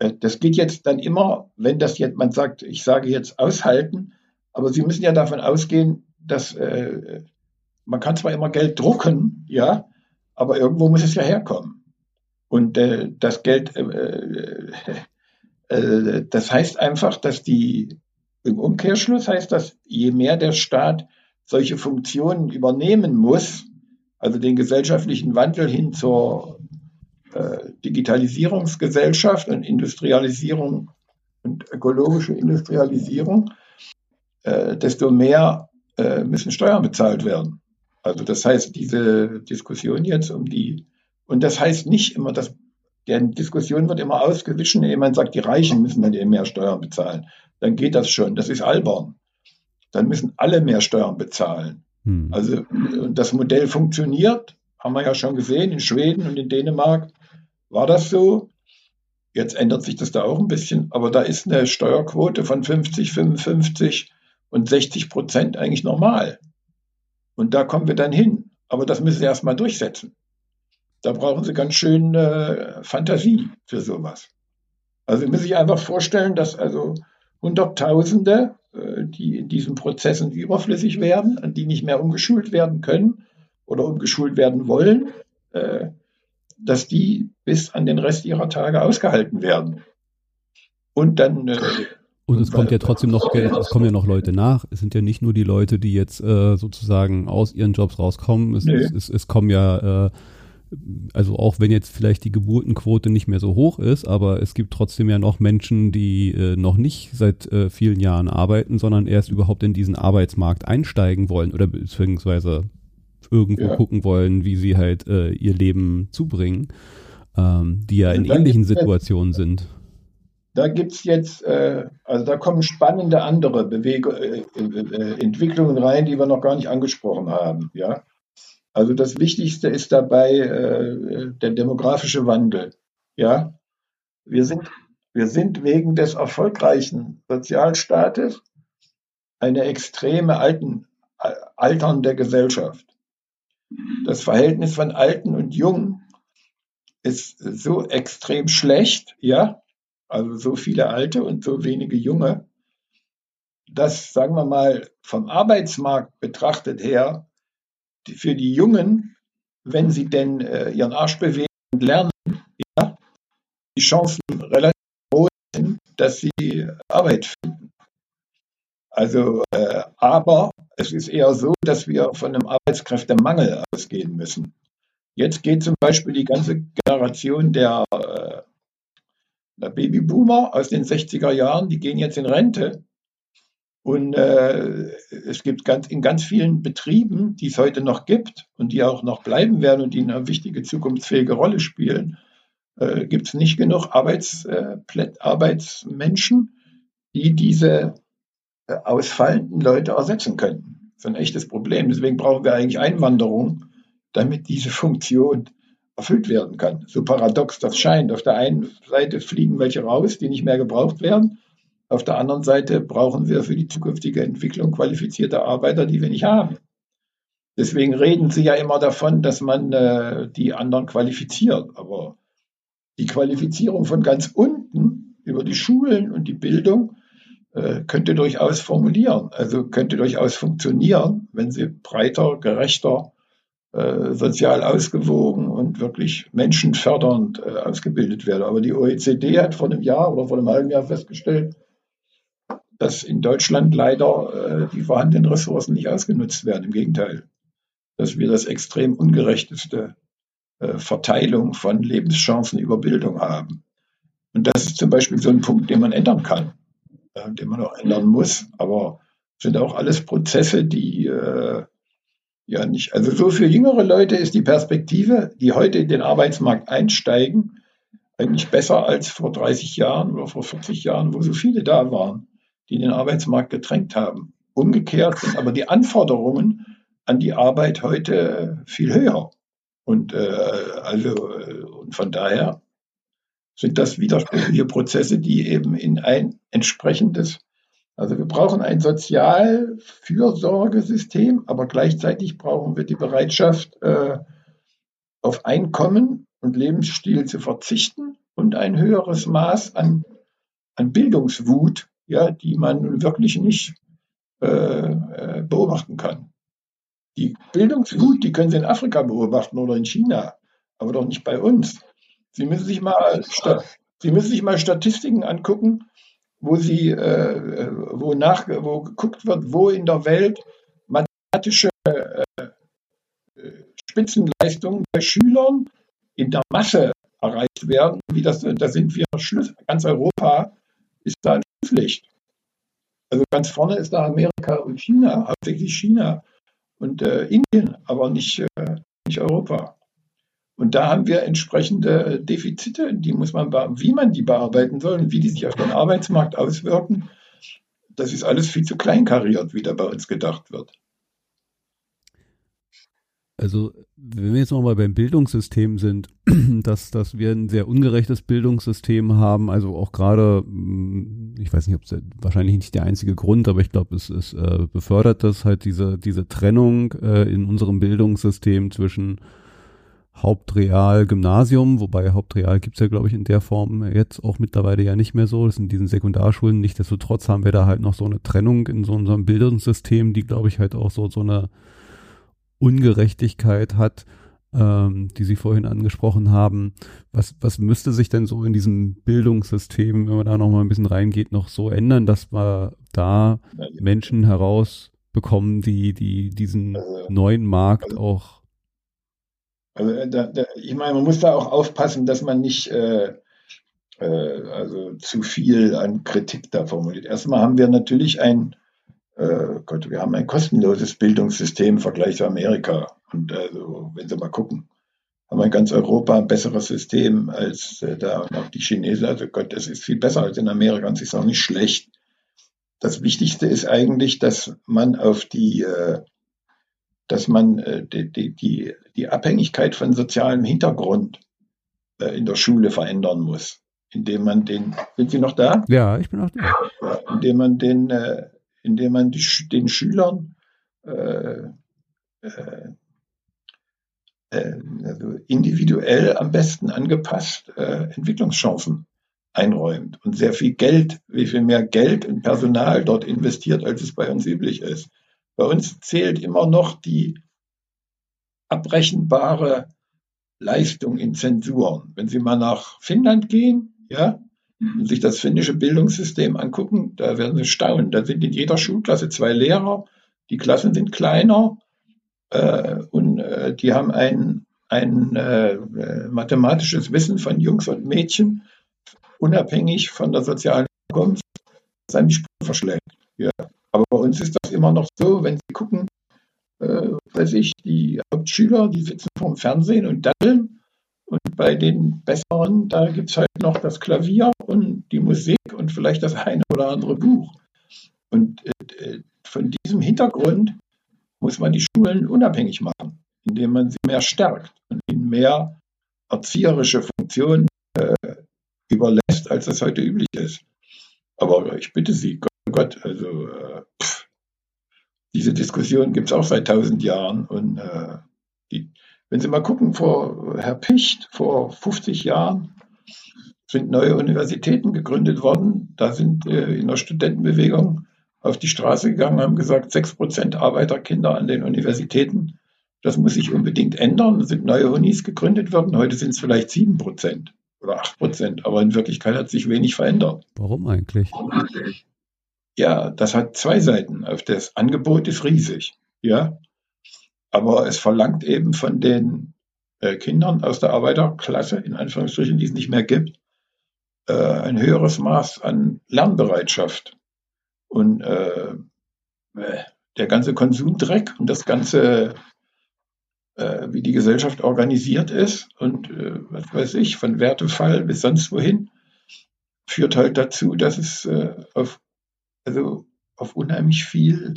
äh, das geht jetzt dann immer, wenn das jetzt, man sagt, ich sage jetzt aushalten, aber Sie müssen ja davon ausgehen, dass äh, man kann zwar immer Geld drucken, ja, aber irgendwo muss es ja herkommen. Und äh, das Geld, äh, äh, äh das heißt einfach, dass die, im Umkehrschluss heißt das, je mehr der Staat solche Funktionen übernehmen muss, also den gesellschaftlichen Wandel hin zur äh, Digitalisierungsgesellschaft und Industrialisierung und ökologische Industrialisierung, äh, desto mehr äh, müssen Steuern bezahlt werden. Also das heißt, diese Diskussion jetzt um die, und das heißt nicht immer, dass der Diskussion wird immer ausgewichen, wenn jemand sagt, die Reichen müssen dann eben mehr Steuern bezahlen. Dann geht das schon. Das ist albern. Dann müssen alle mehr Steuern bezahlen. Hm. Also das Modell funktioniert, haben wir ja schon gesehen, in Schweden und in Dänemark war das so. Jetzt ändert sich das da auch ein bisschen, aber da ist eine Steuerquote von 50, 55 und 60 Prozent eigentlich normal. Und da kommen wir dann hin. Aber das müssen Sie erstmal durchsetzen. Da brauchen Sie ganz schön äh, Fantasie für sowas. Also Sie müssen sich einfach vorstellen, dass also Hunderttausende, äh, die in diesen Prozessen überflüssig werden und die nicht mehr umgeschult werden können oder umgeschult werden wollen, äh, dass die bis an den Rest ihrer Tage ausgehalten werden. Und dann. Äh, und es kommt ja trotzdem noch Geld, es kommen ja noch Leute nach. Es sind ja nicht nur die Leute, die jetzt sozusagen aus ihren Jobs rauskommen. Es, es, es, es kommen ja, also auch wenn jetzt vielleicht die Geburtenquote nicht mehr so hoch ist, aber es gibt trotzdem ja noch Menschen, die äh, noch nicht seit äh, vielen Jahren arbeiten, sondern erst überhaupt in diesen Arbeitsmarkt einsteigen wollen oder beziehungsweise irgendwo ja. gucken wollen, wie sie halt äh, ihr Leben zubringen, ähm, die ja in ähnlichen Situationen jetzt, sind. Da gibt es jetzt, äh, also da kommen spannende andere Bewege, äh, äh, Entwicklungen rein, die wir noch gar nicht angesprochen haben. Ja? Also das Wichtigste ist dabei äh, der demografische Wandel. Ja? Wir, sind, wir sind wegen des erfolgreichen Sozialstaates eine extreme alten, alternde Gesellschaft. Das Verhältnis von Alten und Jungen ist so extrem schlecht, ja, also so viele Alte und so wenige Junge, dass, sagen wir mal, vom Arbeitsmarkt betrachtet her, für die Jungen, wenn sie denn äh, ihren Arsch bewegen und lernen, ja, die Chancen relativ groß sind, dass sie Arbeit finden. Also, äh, aber es ist eher so, dass wir von einem Arbeitskräftemangel ausgehen müssen. Jetzt geht zum Beispiel die ganze Generation der, äh, der Babyboomer aus den 60er Jahren, die gehen jetzt in Rente. Und äh, es gibt ganz, in ganz vielen Betrieben, die es heute noch gibt und die auch noch bleiben werden und die eine wichtige zukunftsfähige Rolle spielen, äh, gibt es nicht genug Arbeits, äh, Arbeitsmenschen, die diese äh, ausfallenden Leute ersetzen können. Das ist ein echtes Problem. Deswegen brauchen wir eigentlich Einwanderung, damit diese Funktion erfüllt werden kann. So paradox das scheint. Auf der einen Seite fliegen welche raus, die nicht mehr gebraucht werden. Auf der anderen Seite brauchen wir für die zukünftige Entwicklung qualifizierte Arbeiter, die wir nicht haben. Deswegen reden Sie ja immer davon, dass man äh, die anderen qualifiziert. Aber die Qualifizierung von ganz unten über die Schulen und die Bildung äh, könnte durchaus formulieren, also könnte durchaus funktionieren, wenn sie breiter, gerechter, äh, sozial ausgewogen und wirklich menschenfördernd äh, ausgebildet wäre. Aber die OECD hat vor einem Jahr oder vor einem halben Jahr festgestellt, dass in Deutschland leider die vorhandenen Ressourcen nicht ausgenutzt werden. Im Gegenteil, dass wir das extrem ungerechteste Verteilung von Lebenschancen über Bildung haben. Und das ist zum Beispiel so ein Punkt, den man ändern kann äh, den man auch ändern muss. Aber sind auch alles Prozesse, die äh, ja nicht, also so für jüngere Leute ist die Perspektive, die heute in den Arbeitsmarkt einsteigen, eigentlich besser als vor 30 Jahren oder vor 40 Jahren, wo so viele da waren, die den Arbeitsmarkt gedrängt haben. Umgekehrt sind aber die Anforderungen an die Arbeit heute viel höher. Und äh, also äh, und von daher sind das widersprüchliche Prozesse, die eben in ein entsprechendes, also wir brauchen ein Sozialfürsorgesystem, aber gleichzeitig brauchen wir die Bereitschaft, äh, auf Einkommen und Lebensstil zu verzichten und ein höheres Maß an, an Bildungswut, ja, die man wirklich nicht äh, äh beobachten kann. Die Bildungswut, die können Sie in Afrika beobachten oder in China, aber doch nicht bei uns. Sie müssen sich mal, Sie müssen sich mal Statistiken angucken, wo Sie, äh, wo nach, wo geguckt wird, wo in der Welt mathematische äh, Spitzenleistungen bei Schülern in der Masse erreicht werden. Wie das, da sind wir Schluss, ganz Europa ist da ein Schlusslicht. Also ganz vorne ist da Amerika und China, hauptsächlich China und äh, Indien, aber nicht, äh, nicht Europa. Und da haben wir entsprechende Defizite, die muss man, wie man die bearbeiten soll und wie die sich auf den Arbeitsmarkt auswirken. Das ist alles viel zu kleinkariert, wie da bei uns gedacht wird. Also, wenn wir jetzt nochmal beim Bildungssystem sind, dass, dass wir ein sehr ungerechtes Bildungssystem haben, also auch gerade, hm, ich weiß nicht, ob es wahrscheinlich nicht der einzige Grund, aber ich glaube, es, es äh, befördert das halt diese, diese Trennung äh, in unserem Bildungssystem zwischen Hauptreal Gymnasium, wobei Hauptreal gibt's ja, glaube ich, in der Form jetzt auch mittlerweile ja nicht mehr so. Das sind diesen Sekundarschulen. Nichtsdestotrotz haben wir da halt noch so eine Trennung in so unserem Bildungssystem, die, glaube ich, halt auch so, so eine Ungerechtigkeit hat, ähm, die Sie vorhin angesprochen haben. Was, was müsste sich denn so in diesem Bildungssystem, wenn man da noch mal ein bisschen reingeht, noch so ändern, dass wir da Menschen herausbekommen, die, die diesen also, neuen Markt also auch also äh, da, da, ich meine, man muss da auch aufpassen, dass man nicht äh, äh, also zu viel an Kritik da formuliert. Erstmal haben wir natürlich ein, äh, Gott, wir haben ein kostenloses Bildungssystem im Vergleich zu Amerika. Und also, wenn Sie mal gucken, haben wir in ganz Europa ein besseres System als äh, da und auch die Chinesen. Also Gott, das ist viel besser als in Amerika und es ist auch nicht schlecht. Das Wichtigste ist eigentlich, dass man auf die äh, dass man äh, die, die, die Abhängigkeit von sozialem Hintergrund äh, in der Schule verändern muss, indem man den, sind Sie noch da? Ja, ich bin auch da. Ja, indem man den, äh, indem man die, den Schülern äh, äh, äh, also individuell am besten angepasst äh, Entwicklungschancen einräumt und sehr viel Geld, wie viel mehr Geld und Personal dort investiert, als es bei uns üblich ist. Bei uns zählt immer noch die abrechenbare Leistung in Zensuren. Wenn Sie mal nach Finnland gehen, ja, sich das finnische Bildungssystem angucken, da werden Sie staunen. Da sind in jeder Schulklasse zwei Lehrer, die Klassen sind kleiner äh, und äh, die haben ein, ein äh, mathematisches Wissen von Jungs und Mädchen, unabhängig von der sozialen Herkunft, das einem die Spur verschlägt. Ja. Aber bei uns ist das immer noch so, wenn Sie gucken, äh, weiß ich, die Hauptschüler, die sitzen vorm Fernsehen und daddeln. Und bei den Besseren, da gibt es halt noch das Klavier und die Musik und vielleicht das eine oder andere Buch. Und äh, von diesem Hintergrund muss man die Schulen unabhängig machen, indem man sie mehr stärkt und ihnen mehr erzieherische Funktionen äh, überlässt, als das heute üblich ist. Aber ich bitte Sie, Gott, also äh, pff, diese Diskussion gibt es auch seit tausend Jahren. Und äh, die, wenn Sie mal gucken, vor Herr Picht vor 50 Jahren sind neue Universitäten gegründet worden. Da sind äh, in der Studentenbewegung auf die Straße gegangen, haben gesagt, sechs Prozent Arbeiterkinder an den Universitäten. Das muss sich unbedingt ändern. Es sind neue Unis gegründet worden. Heute sind es vielleicht sieben Prozent oder acht Prozent. Aber in Wirklichkeit hat sich wenig verändert. Warum eigentlich? Ja, das hat zwei Seiten. Auf das Angebot ist riesig. Ja. Aber es verlangt eben von den äh, Kindern aus der Arbeiterklasse, in Anführungsstrichen, die es nicht mehr gibt, äh, ein höheres Maß an Lernbereitschaft. Und äh, der ganze Konsumdreck und das ganze, äh, wie die Gesellschaft organisiert ist und äh, was weiß ich, von Wertefall bis sonst wohin, führt halt dazu, dass es äh, auf, also auf unheimlich viel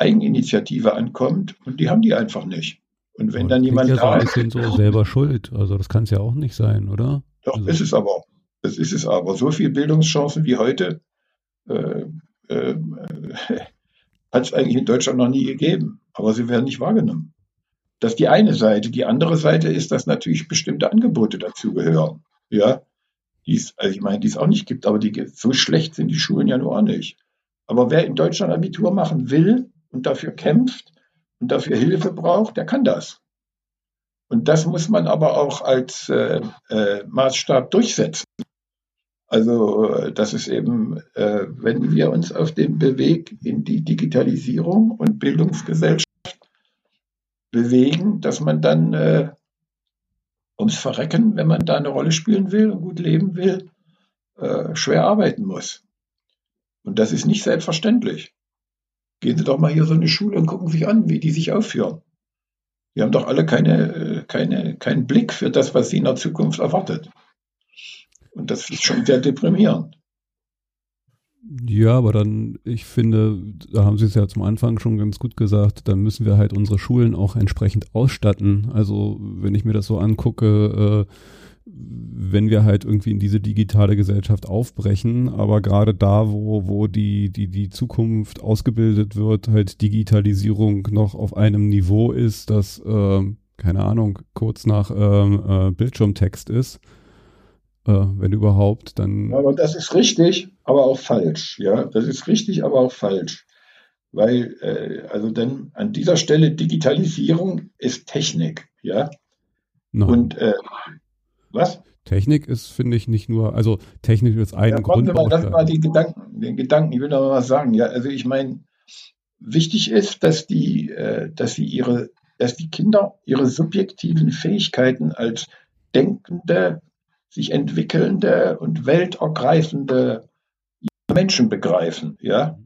Eigeninitiative ankommt und die haben die einfach nicht. Und wenn und dann jemand ja da so ein bisschen so selber schuld, also das kann es ja auch nicht sein, oder? Doch, also. ist es aber. Das ist es aber. So viele Bildungschancen wie heute äh, äh, hat es eigentlich in Deutschland noch nie gegeben. Aber sie werden nicht wahrgenommen. Das ist die eine Seite. Die andere Seite ist, dass natürlich bestimmte Angebote dazugehören. Ja, die es, also ich meine, die es auch nicht gibt, aber die, so schlecht sind die Schulen ja nur auch nicht. Aber wer in Deutschland Abitur machen will und dafür kämpft und dafür Hilfe braucht, der kann das. Und das muss man aber auch als äh, äh, Maßstab durchsetzen. Also äh, das ist eben, äh, wenn wir uns auf dem Weg in die Digitalisierung und Bildungsgesellschaft bewegen, dass man dann äh, ums Verrecken, wenn man da eine Rolle spielen will und gut leben will, äh, schwer arbeiten muss. Und das ist nicht selbstverständlich. Gehen Sie doch mal hier so eine Schule und gucken sich an, wie die sich aufführen. Die haben doch alle keine, äh, keine, keinen Blick für das, was sie in der Zukunft erwartet. Und das ist schon sehr deprimierend. Ja, aber dann, ich finde, da haben Sie es ja zum Anfang schon ganz gut gesagt, dann müssen wir halt unsere Schulen auch entsprechend ausstatten. Also wenn ich mir das so angucke, äh, wenn wir halt irgendwie in diese digitale Gesellschaft aufbrechen, aber gerade da, wo, wo die, die, die Zukunft ausgebildet wird, halt Digitalisierung noch auf einem Niveau ist, das, äh, keine Ahnung, kurz nach ähm, äh, Bildschirmtext ist, äh, wenn überhaupt, dann. Aber das ist richtig, aber auch falsch. Ja, das ist richtig, aber auch falsch. Weil, äh, also dann an dieser Stelle Digitalisierung ist Technik. Ja. Nein. Und äh, was? Technik ist, finde ich, nicht nur, also Technik ist ein ja, Grund. Mal, lass mal die Gedanken, den Gedanken, ich will noch mal was sagen. Ja, also ich meine, wichtig ist, dass die, äh, dass sie ihre, dass die Kinder ihre subjektiven Fähigkeiten als denkende, sich entwickelnde und weltergreifende Menschen begreifen, ja.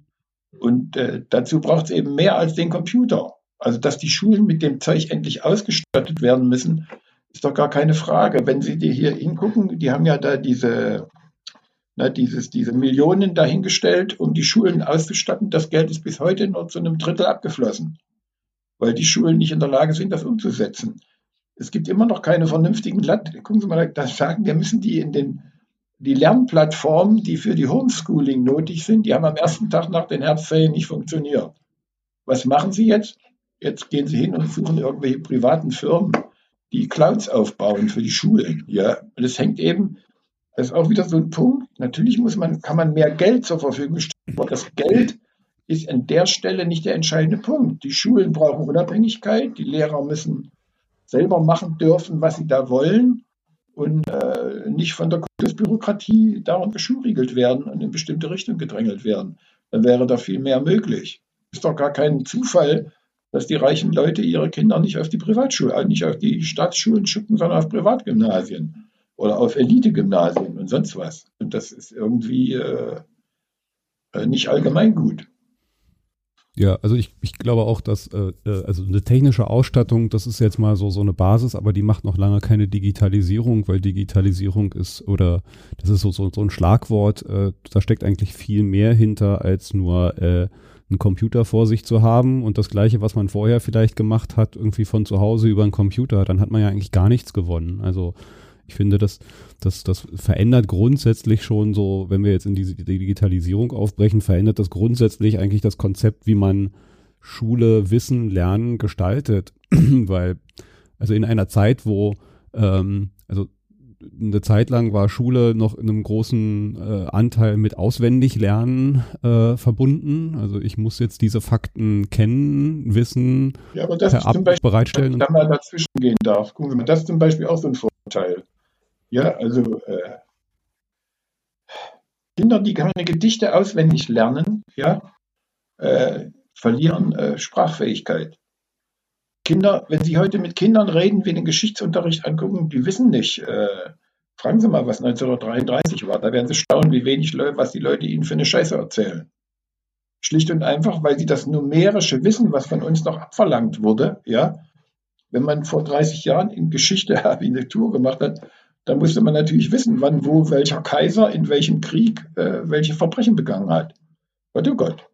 Und äh, dazu braucht es eben mehr als den Computer. Also, dass die Schulen mit dem Zeug endlich ausgestattet werden müssen, ist doch gar keine Frage. Wenn Sie dir hier hingucken, die haben ja da diese, na, dieses, diese Millionen dahingestellt, um die Schulen auszustatten. Das Geld ist bis heute nur zu einem Drittel abgeflossen, weil die Schulen nicht in der Lage sind, das umzusetzen es gibt immer noch keine vernünftigen Land. Gucken Sie mal, das sagen, wir müssen die in den die Lernplattformen, die für die Homeschooling nötig sind, die haben am ersten Tag nach den Herbstferien nicht funktioniert. Was machen Sie jetzt? Jetzt gehen Sie hin und suchen irgendwelche privaten Firmen, die Clouds aufbauen für die Schulen. Ja, das hängt eben, das ist auch wieder so ein Punkt. Natürlich muss man, kann man mehr Geld zur Verfügung stellen, aber das Geld ist an der Stelle nicht der entscheidende Punkt. Die Schulen brauchen Unabhängigkeit, die Lehrer müssen selber machen dürfen, was sie da wollen und äh, nicht von der Kultusbürokratie daran beschuriegelt werden und in bestimmte Richtung gedrängelt werden. Dann wäre da viel mehr möglich. Ist doch gar kein Zufall, dass die reichen Leute ihre Kinder nicht auf die Privatschulen, äh, nicht auf die Staatsschulen schicken, sondern auf Privatgymnasien oder auf Elitegymnasien und sonst was. Und das ist irgendwie äh, äh nicht allgemein gut. Ja, also ich, ich glaube auch, dass äh, äh, also eine technische Ausstattung, das ist jetzt mal so so eine Basis, aber die macht noch lange keine Digitalisierung, weil Digitalisierung ist oder das ist so so, so ein Schlagwort, äh, da steckt eigentlich viel mehr hinter als nur äh, einen Computer vor sich zu haben und das gleiche, was man vorher vielleicht gemacht hat, irgendwie von zu Hause über einen Computer, dann hat man ja eigentlich gar nichts gewonnen. Also ich finde, das, das, das verändert grundsätzlich schon so, wenn wir jetzt in diese Digitalisierung aufbrechen, verändert das grundsätzlich eigentlich das Konzept, wie man Schule, Wissen, Lernen gestaltet. Weil, also in einer Zeit, wo, ähm, also eine Zeit lang war Schule noch in einem großen äh, Anteil mit Auswendiglernen äh, verbunden. Also ich muss jetzt diese Fakten kennen, wissen, ja, aber das per Ab Beispiel, bereitstellen. Wenn ich da mal dazwischen gehen darf, gucken Sie mal, das ist zum Beispiel auch so ein Vorteil. Ja, also äh, Kinder, die keine Gedichte auswendig lernen, ja, äh, verlieren äh, Sprachfähigkeit. Kinder, wenn Sie heute mit Kindern reden, wie den Geschichtsunterricht angucken, die wissen nicht. Äh, fragen Sie mal, was 1933 war. Da werden Sie staunen, wie wenig, was die Leute Ihnen für eine Scheiße erzählen. Schlicht und einfach, weil sie das numerische Wissen, was von uns noch abverlangt wurde, ja, wenn man vor 30 Jahren in Geschichte Abitur gemacht hat, dann musste man natürlich wissen, wann, wo, welcher Kaiser in welchem Krieg äh, welche Verbrechen begangen hat. Gott, oh Gott.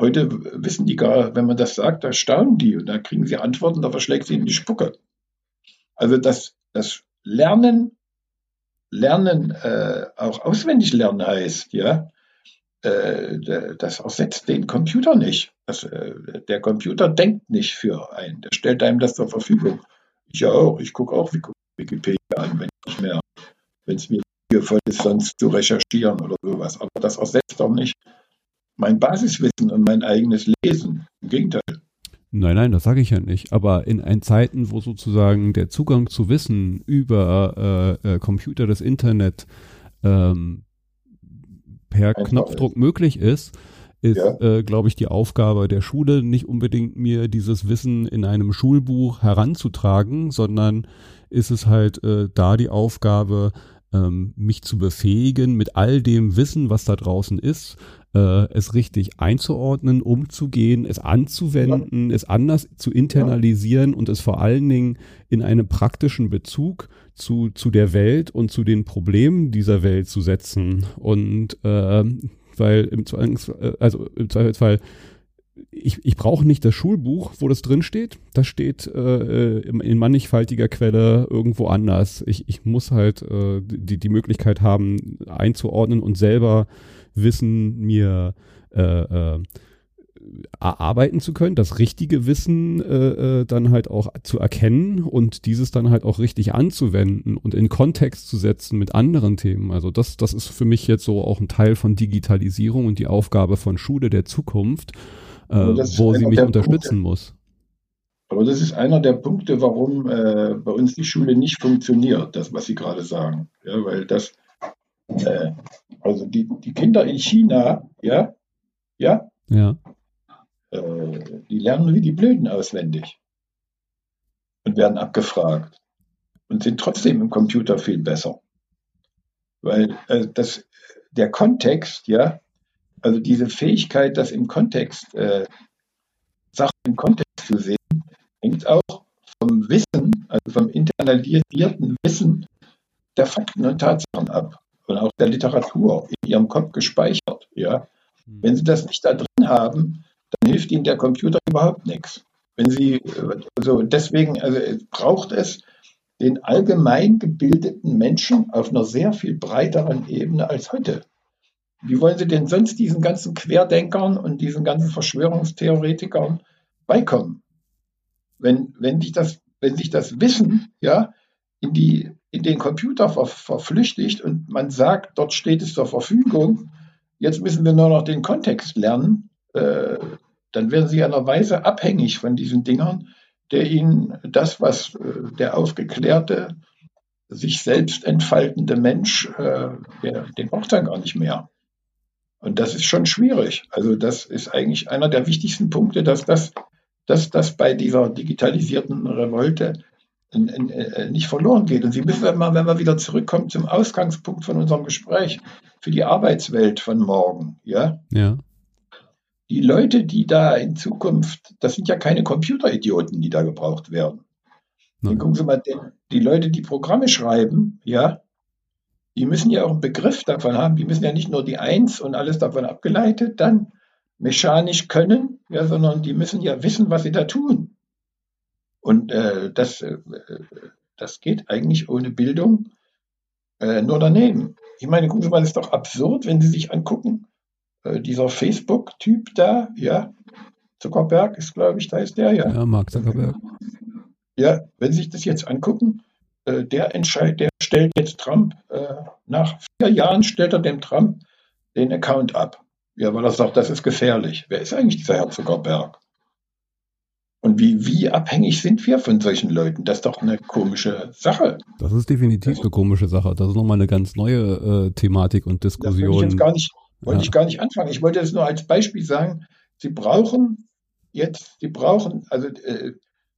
Heute wissen die gar, wenn man das sagt, da staunen die und da kriegen sie Antworten, da verschlägt sie in die Spucke. Also das, das Lernen, Lernen, äh, auch auswendig lernen heißt, ja, äh, das ersetzt den Computer nicht. Das, äh, der Computer denkt nicht für einen, der stellt einem das zur Verfügung. Ich auch, ich gucke auch Wikipedia an, wenn es mir gefällt, sonst zu recherchieren oder sowas. Aber das ersetzt doch nicht mein Basiswissen und mein eigenes Lesen. Im Gegenteil. Nein, nein, das sage ich ja nicht. Aber in ein Zeiten, wo sozusagen der Zugang zu Wissen über äh, äh, Computer, das Internet ähm, per Einfach Knopfdruck ist. möglich ist, ist, ja. äh, glaube ich, die Aufgabe der Schule nicht unbedingt mir dieses Wissen in einem Schulbuch heranzutragen, sondern ist es halt äh, da die Aufgabe, ähm, mich zu befähigen, mit all dem Wissen, was da draußen ist, äh, es richtig einzuordnen, umzugehen, es anzuwenden, ja. es anders zu internalisieren ja. und es vor allen Dingen in einen praktischen Bezug zu, zu der Welt und zu den Problemen dieser Welt zu setzen. Und äh, weil im Zweifelsfall, äh, also im Zweifelsfall ich, ich brauche nicht das Schulbuch, wo das drin steht. Das steht äh, in mannigfaltiger Quelle irgendwo anders. Ich, ich muss halt äh, die, die Möglichkeit haben, einzuordnen und selber Wissen mir äh, äh, erarbeiten zu können, das richtige Wissen äh, äh, dann halt auch zu erkennen und dieses dann halt auch richtig anzuwenden und in Kontext zu setzen mit anderen Themen. Also das, das ist für mich jetzt so auch ein Teil von Digitalisierung und die Aufgabe von Schule der Zukunft, äh, wo sie mich unterstützen Punkte. muss. Aber das ist einer der Punkte, warum äh, bei uns die Schule nicht funktioniert, das, was Sie gerade sagen. Ja, weil das, äh, also die, die Kinder in China, ja, ja, ja. Äh, die lernen wie die Blöden auswendig und werden abgefragt und sind trotzdem im Computer viel besser. Weil äh, das, der Kontext, ja, also diese Fähigkeit, das im Kontext, äh, Sachen im Kontext zu sehen, hängt auch vom Wissen, also vom internalisierten Wissen der Fakten und Tatsachen ab und auch der Literatur in ihrem Kopf gespeichert. Ja? Hm. Wenn Sie das nicht da drin haben, dann hilft Ihnen der Computer überhaupt nichts. Wenn Sie, also deswegen also braucht es den allgemein gebildeten Menschen auf einer sehr viel breiteren Ebene als heute. Wie wollen Sie denn sonst diesen ganzen Querdenkern und diesen ganzen Verschwörungstheoretikern beikommen? Wenn, wenn, sich, das, wenn sich das Wissen ja, in, die, in den Computer ver, verflüchtigt und man sagt, dort steht es zur Verfügung, jetzt müssen wir nur noch den Kontext lernen, äh, dann werden Sie in einer Weise abhängig von diesen Dingern, der Ihnen das, was äh, der aufgeklärte, sich selbst entfaltende Mensch, äh, der, den braucht er gar nicht mehr. Und das ist schon schwierig. Also das ist eigentlich einer der wichtigsten Punkte, dass das, dass das bei dieser digitalisierten Revolte nicht verloren geht. Und Sie müssen mal, wenn wir wieder zurückkommen zum Ausgangspunkt von unserem Gespräch für die Arbeitswelt von morgen, ja? Ja. Die Leute, die da in Zukunft, das sind ja keine Computeridioten, die da gebraucht werden. Gucken Sie mal, die Leute, die Programme schreiben, ja, die müssen ja auch einen Begriff davon haben. Die müssen ja nicht nur die Eins und alles davon abgeleitet dann mechanisch können, ja, sondern die müssen ja wissen, was sie da tun. Und äh, das, äh, das geht eigentlich ohne Bildung äh, nur daneben. Ich meine, gucken Sie mal, das ist doch absurd, wenn Sie sich angucken, äh, dieser Facebook-Typ da, ja, Zuckerberg ist, glaube ich, da ist der, ja. Ja, Mark Zuckerberg. Ja, wenn Sie sich das jetzt angucken, äh, der entscheidet, der stellt jetzt Trump, äh, nach vier Jahren stellt er dem Trump den Account ab. Ja, weil er sagt, das ist gefährlich. Wer ist eigentlich dieser Herr Zuckerberg? Und wie, wie abhängig sind wir von solchen Leuten? Das ist doch eine komische Sache. Das ist definitiv eine komische Sache. Das ist nochmal eine ganz neue äh, Thematik und Diskussion. Das ich jetzt gar nicht, wollte ja. ich gar nicht anfangen. Ich wollte das nur als Beispiel sagen. Sie brauchen jetzt, Sie brauchen, also äh,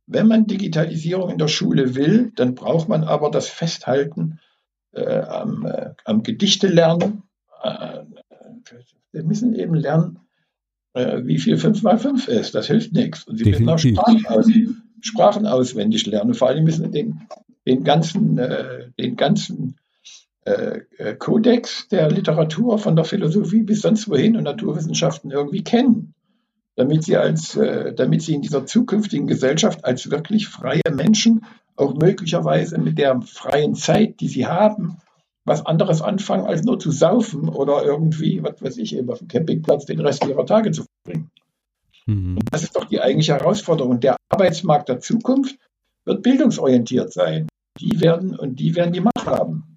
wenn man Digitalisierung in der Schule will, dann braucht man aber das Festhalten äh, am, äh, am Gedichtelernen. Äh, wir müssen eben lernen, äh, wie viel 5 mal 5 ist. Das hilft nichts. Und sie müssen auch Sprachen, aus, Sprachen, auswendig lernen. vor allem müssen sie den, den ganzen, äh, den ganzen äh, äh, Kodex der Literatur von der Philosophie bis sonst wohin und Naturwissenschaften irgendwie kennen, damit sie, als, äh, damit sie in dieser zukünftigen Gesellschaft als wirklich freie Menschen auch möglicherweise mit der freien Zeit, die sie haben, was anderes anfangen, als nur zu saufen oder irgendwie, was weiß ich, eben auf dem Campingplatz den Rest ihrer Tage zu verbringen. Mhm. Das ist doch die eigentliche Herausforderung. Der Arbeitsmarkt der Zukunft wird bildungsorientiert sein. Die werden und die werden die Macht haben.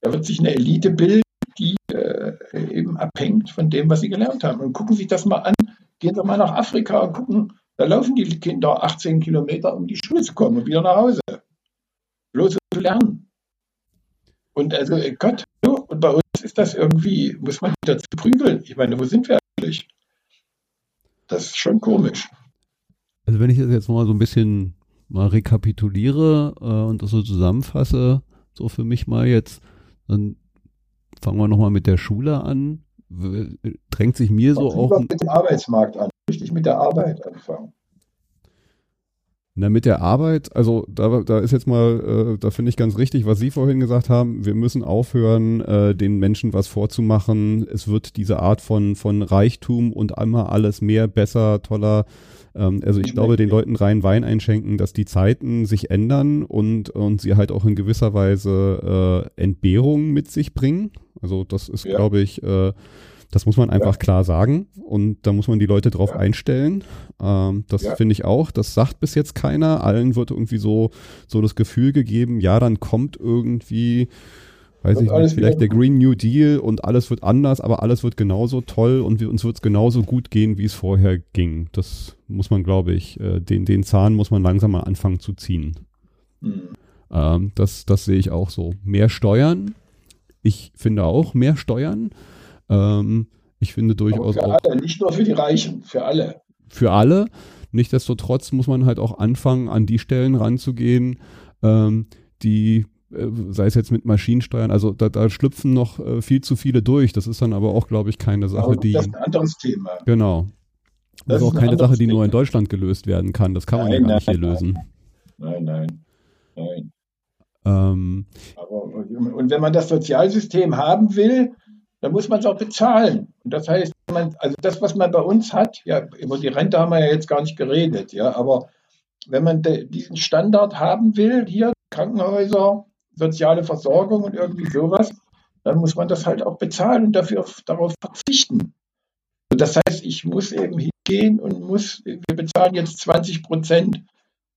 Da wird sich eine Elite bilden, die äh, eben abhängt von dem, was sie gelernt haben. Und gucken Sie sich das mal an. Gehen Sie mal nach Afrika und gucken, da laufen die Kinder 18 Kilometer, um die Schule zu kommen und wieder nach Hause. Bloß zu lernen. Und also äh, Gott, und bei uns ist das irgendwie, muss man dazu prügeln. Ich meine, wo sind wir eigentlich? Das ist schon komisch. Also wenn ich das jetzt mal so ein bisschen mal rekapituliere äh, und das so zusammenfasse, so für mich mal jetzt, dann fangen wir nochmal mit der Schule an. Drängt sich mir so auch. Mit dem Arbeitsmarkt an, richtig mit der Arbeit anfangen. Na, mit der Arbeit, also da, da ist jetzt mal, äh, da finde ich ganz richtig, was Sie vorhin gesagt haben, wir müssen aufhören, äh, den Menschen was vorzumachen. Es wird diese Art von, von Reichtum und einmal alles mehr, besser, toller. Ähm, also ich glaube, den Leuten rein Wein einschenken, dass die Zeiten sich ändern und, und sie halt auch in gewisser Weise äh, Entbehrungen mit sich bringen. Also das ist, ja. glaube ich, äh, das muss man einfach ja. klar sagen und da muss man die Leute drauf ja. einstellen. Ähm, das ja. finde ich auch. Das sagt bis jetzt keiner. Allen wird irgendwie so, so das Gefühl gegeben, ja, dann kommt irgendwie, weiß ich nicht, vielleicht der Green New Deal und alles wird anders, aber alles wird genauso toll und wir, uns wird es genauso gut gehen, wie es vorher ging. Das muss man, glaube ich, äh, den, den Zahn muss man langsam mal anfangen zu ziehen. Mhm. Ähm, das, das sehe ich auch so. Mehr Steuern. Ich finde auch mehr Steuern. Ähm, ich finde durchaus Aber für alle, nicht nur für die Reichen, für alle. Für alle. Nichtsdestotrotz muss man halt auch anfangen, an die Stellen ranzugehen, ähm, die äh, sei es jetzt mit Maschinensteuern, also da, da schlüpfen noch äh, viel zu viele durch. Das ist dann aber auch, glaube ich, keine Sache, die. Das ist ein anderes Thema. Genau. Das, das ist auch keine Sache, die Thema. nur in Deutschland gelöst werden kann. Das kann nein, man ja gar nicht hier nein. lösen. Nein, nein, nein. Ähm, aber, und wenn man das Sozialsystem haben will, dann muss man es auch bezahlen. Und das heißt, man, also das, was man bei uns hat, ja, über die Rente haben wir ja jetzt gar nicht geredet, ja, aber wenn man de, diesen Standard haben will, hier Krankenhäuser, soziale Versorgung und irgendwie sowas, dann muss man das halt auch bezahlen und dafür darauf verzichten. Und das heißt, ich muss eben hingehen und muss, wir bezahlen jetzt 20 Prozent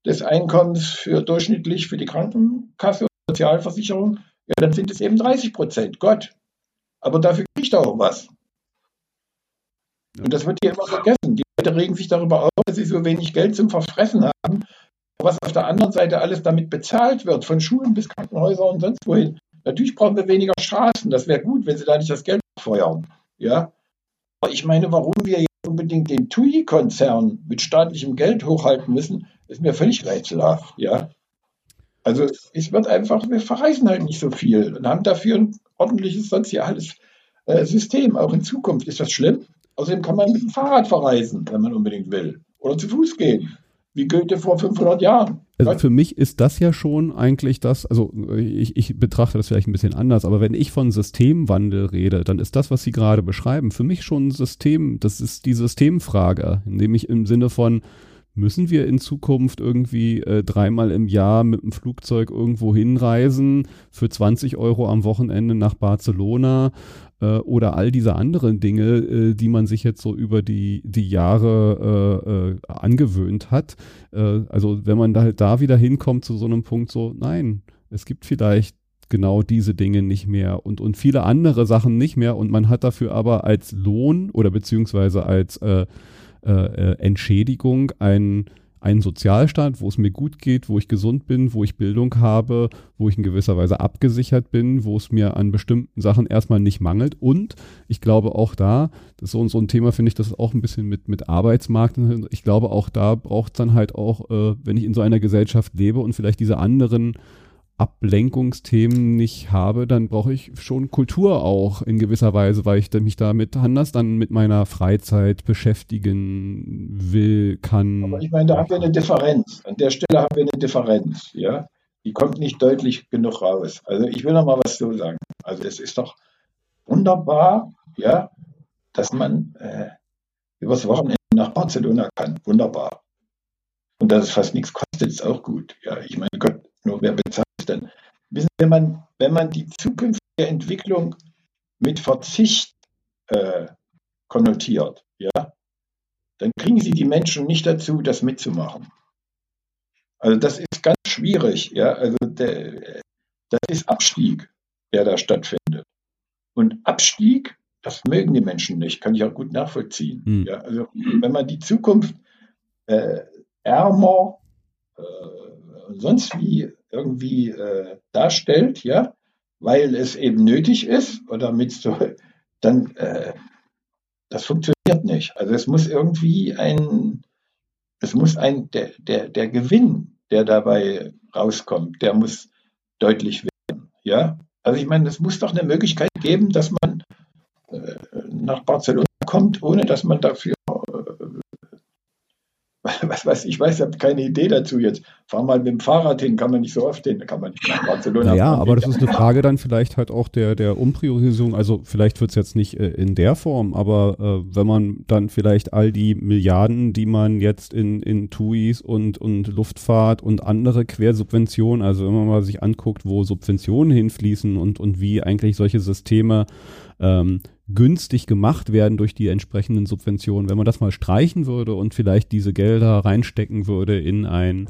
des Einkommens für durchschnittlich für die Krankenkasse und Sozialversicherung, ja, dann sind es eben 30 Prozent. Gott, aber dafür kriegt er auch was. Und das wird hier immer vergessen. Die Leute regen sich darüber auf, dass sie so wenig Geld zum Verfressen haben, was auf der anderen Seite alles damit bezahlt wird, von Schulen bis Krankenhäusern und sonst wohin. Natürlich brauchen wir weniger Straßen. Das wäre gut, wenn sie da nicht das Geld feuern. Ja? Aber ich meine, warum wir jetzt unbedingt den TUI-Konzern mit staatlichem Geld hochhalten müssen, ist mir völlig rätselhaft. Ja? Also es wird einfach, wir verreisen halt nicht so viel und haben dafür ein ordentliches soziales äh, System, auch in Zukunft. Ist das schlimm? Außerdem kann man mit dem Fahrrad verreisen, wenn man unbedingt will. Oder zu Fuß gehen. Wie Goethe vor 500 Jahren. Also für mich ist das ja schon eigentlich das, also ich, ich betrachte das vielleicht ein bisschen anders, aber wenn ich von Systemwandel rede, dann ist das, was Sie gerade beschreiben, für mich schon ein System, das ist die Systemfrage, nämlich im Sinne von, Müssen wir in Zukunft irgendwie äh, dreimal im Jahr mit dem Flugzeug irgendwo hinreisen für 20 Euro am Wochenende nach Barcelona äh, oder all diese anderen Dinge, äh, die man sich jetzt so über die, die Jahre äh, äh, angewöhnt hat? Äh, also wenn man da halt da wieder hinkommt zu so einem Punkt so, nein, es gibt vielleicht genau diese Dinge nicht mehr und, und viele andere Sachen nicht mehr und man hat dafür aber als Lohn oder beziehungsweise als äh, äh, Entschädigung einen einen Sozialstaat, wo es mir gut geht, wo ich gesund bin, wo ich Bildung habe, wo ich in gewisser Weise abgesichert bin, wo es mir an bestimmten Sachen erstmal nicht mangelt. Und ich glaube auch da, das ist so, so ein Thema, finde ich, das ist auch ein bisschen mit, mit Arbeitsmarkt. Ich glaube auch da braucht es dann halt auch, äh, wenn ich in so einer Gesellschaft lebe und vielleicht diese anderen Ablenkungsthemen nicht habe, dann brauche ich schon Kultur auch in gewisser Weise, weil ich mich damit anders dann mit meiner Freizeit beschäftigen will, kann. Aber ich meine, da haben wir eine Differenz. An der Stelle haben wir eine Differenz, ja. Die kommt nicht deutlich genug raus. Also ich will noch mal was so sagen. Also es ist doch wunderbar, ja, dass man äh, übers Wochenende nach Barcelona kann. Wunderbar. Und dass es fast nichts kostet, ist auch gut. Ja, ich meine Gott, nur wer bezahlt denn? Wissen, wenn man, wenn man die zukünftige Entwicklung mit Verzicht äh, konnotiert, ja, dann kriegen Sie die Menschen nicht dazu, das mitzumachen. Also das ist ganz schwierig, ja. Also der, das ist Abstieg, der da stattfindet. Und Abstieg, das mögen die Menschen nicht, kann ich auch gut nachvollziehen. Hm. Ja, also wenn man die Zukunft äh, ärmer, äh, sonst wie irgendwie äh, darstellt, ja, weil es eben nötig ist oder mit so, dann äh, das funktioniert nicht. Also es muss irgendwie ein, es muss ein, der, der, der Gewinn, der dabei rauskommt, der muss deutlich werden. Ja, also ich meine, es muss doch eine Möglichkeit geben, dass man äh, nach Barcelona kommt, ohne dass man dafür was weiß ich, weiß, ich habe keine Idee dazu jetzt. Fahr mal mit dem Fahrrad hin, kann man nicht so oft hin, da kann man nicht nach Barcelona. Ja, aber das ist eine Frage dann vielleicht halt auch der, der Umpriorisierung. Also vielleicht wird es jetzt nicht äh, in der Form, aber äh, wenn man dann vielleicht all die Milliarden, die man jetzt in, in TUIs und, und Luftfahrt und andere Quersubventionen, also wenn man mal sich anguckt, wo Subventionen hinfließen und, und wie eigentlich solche Systeme ähm, günstig gemacht werden durch die entsprechenden Subventionen. Wenn man das mal streichen würde und vielleicht diese Gelder reinstecken würde in ein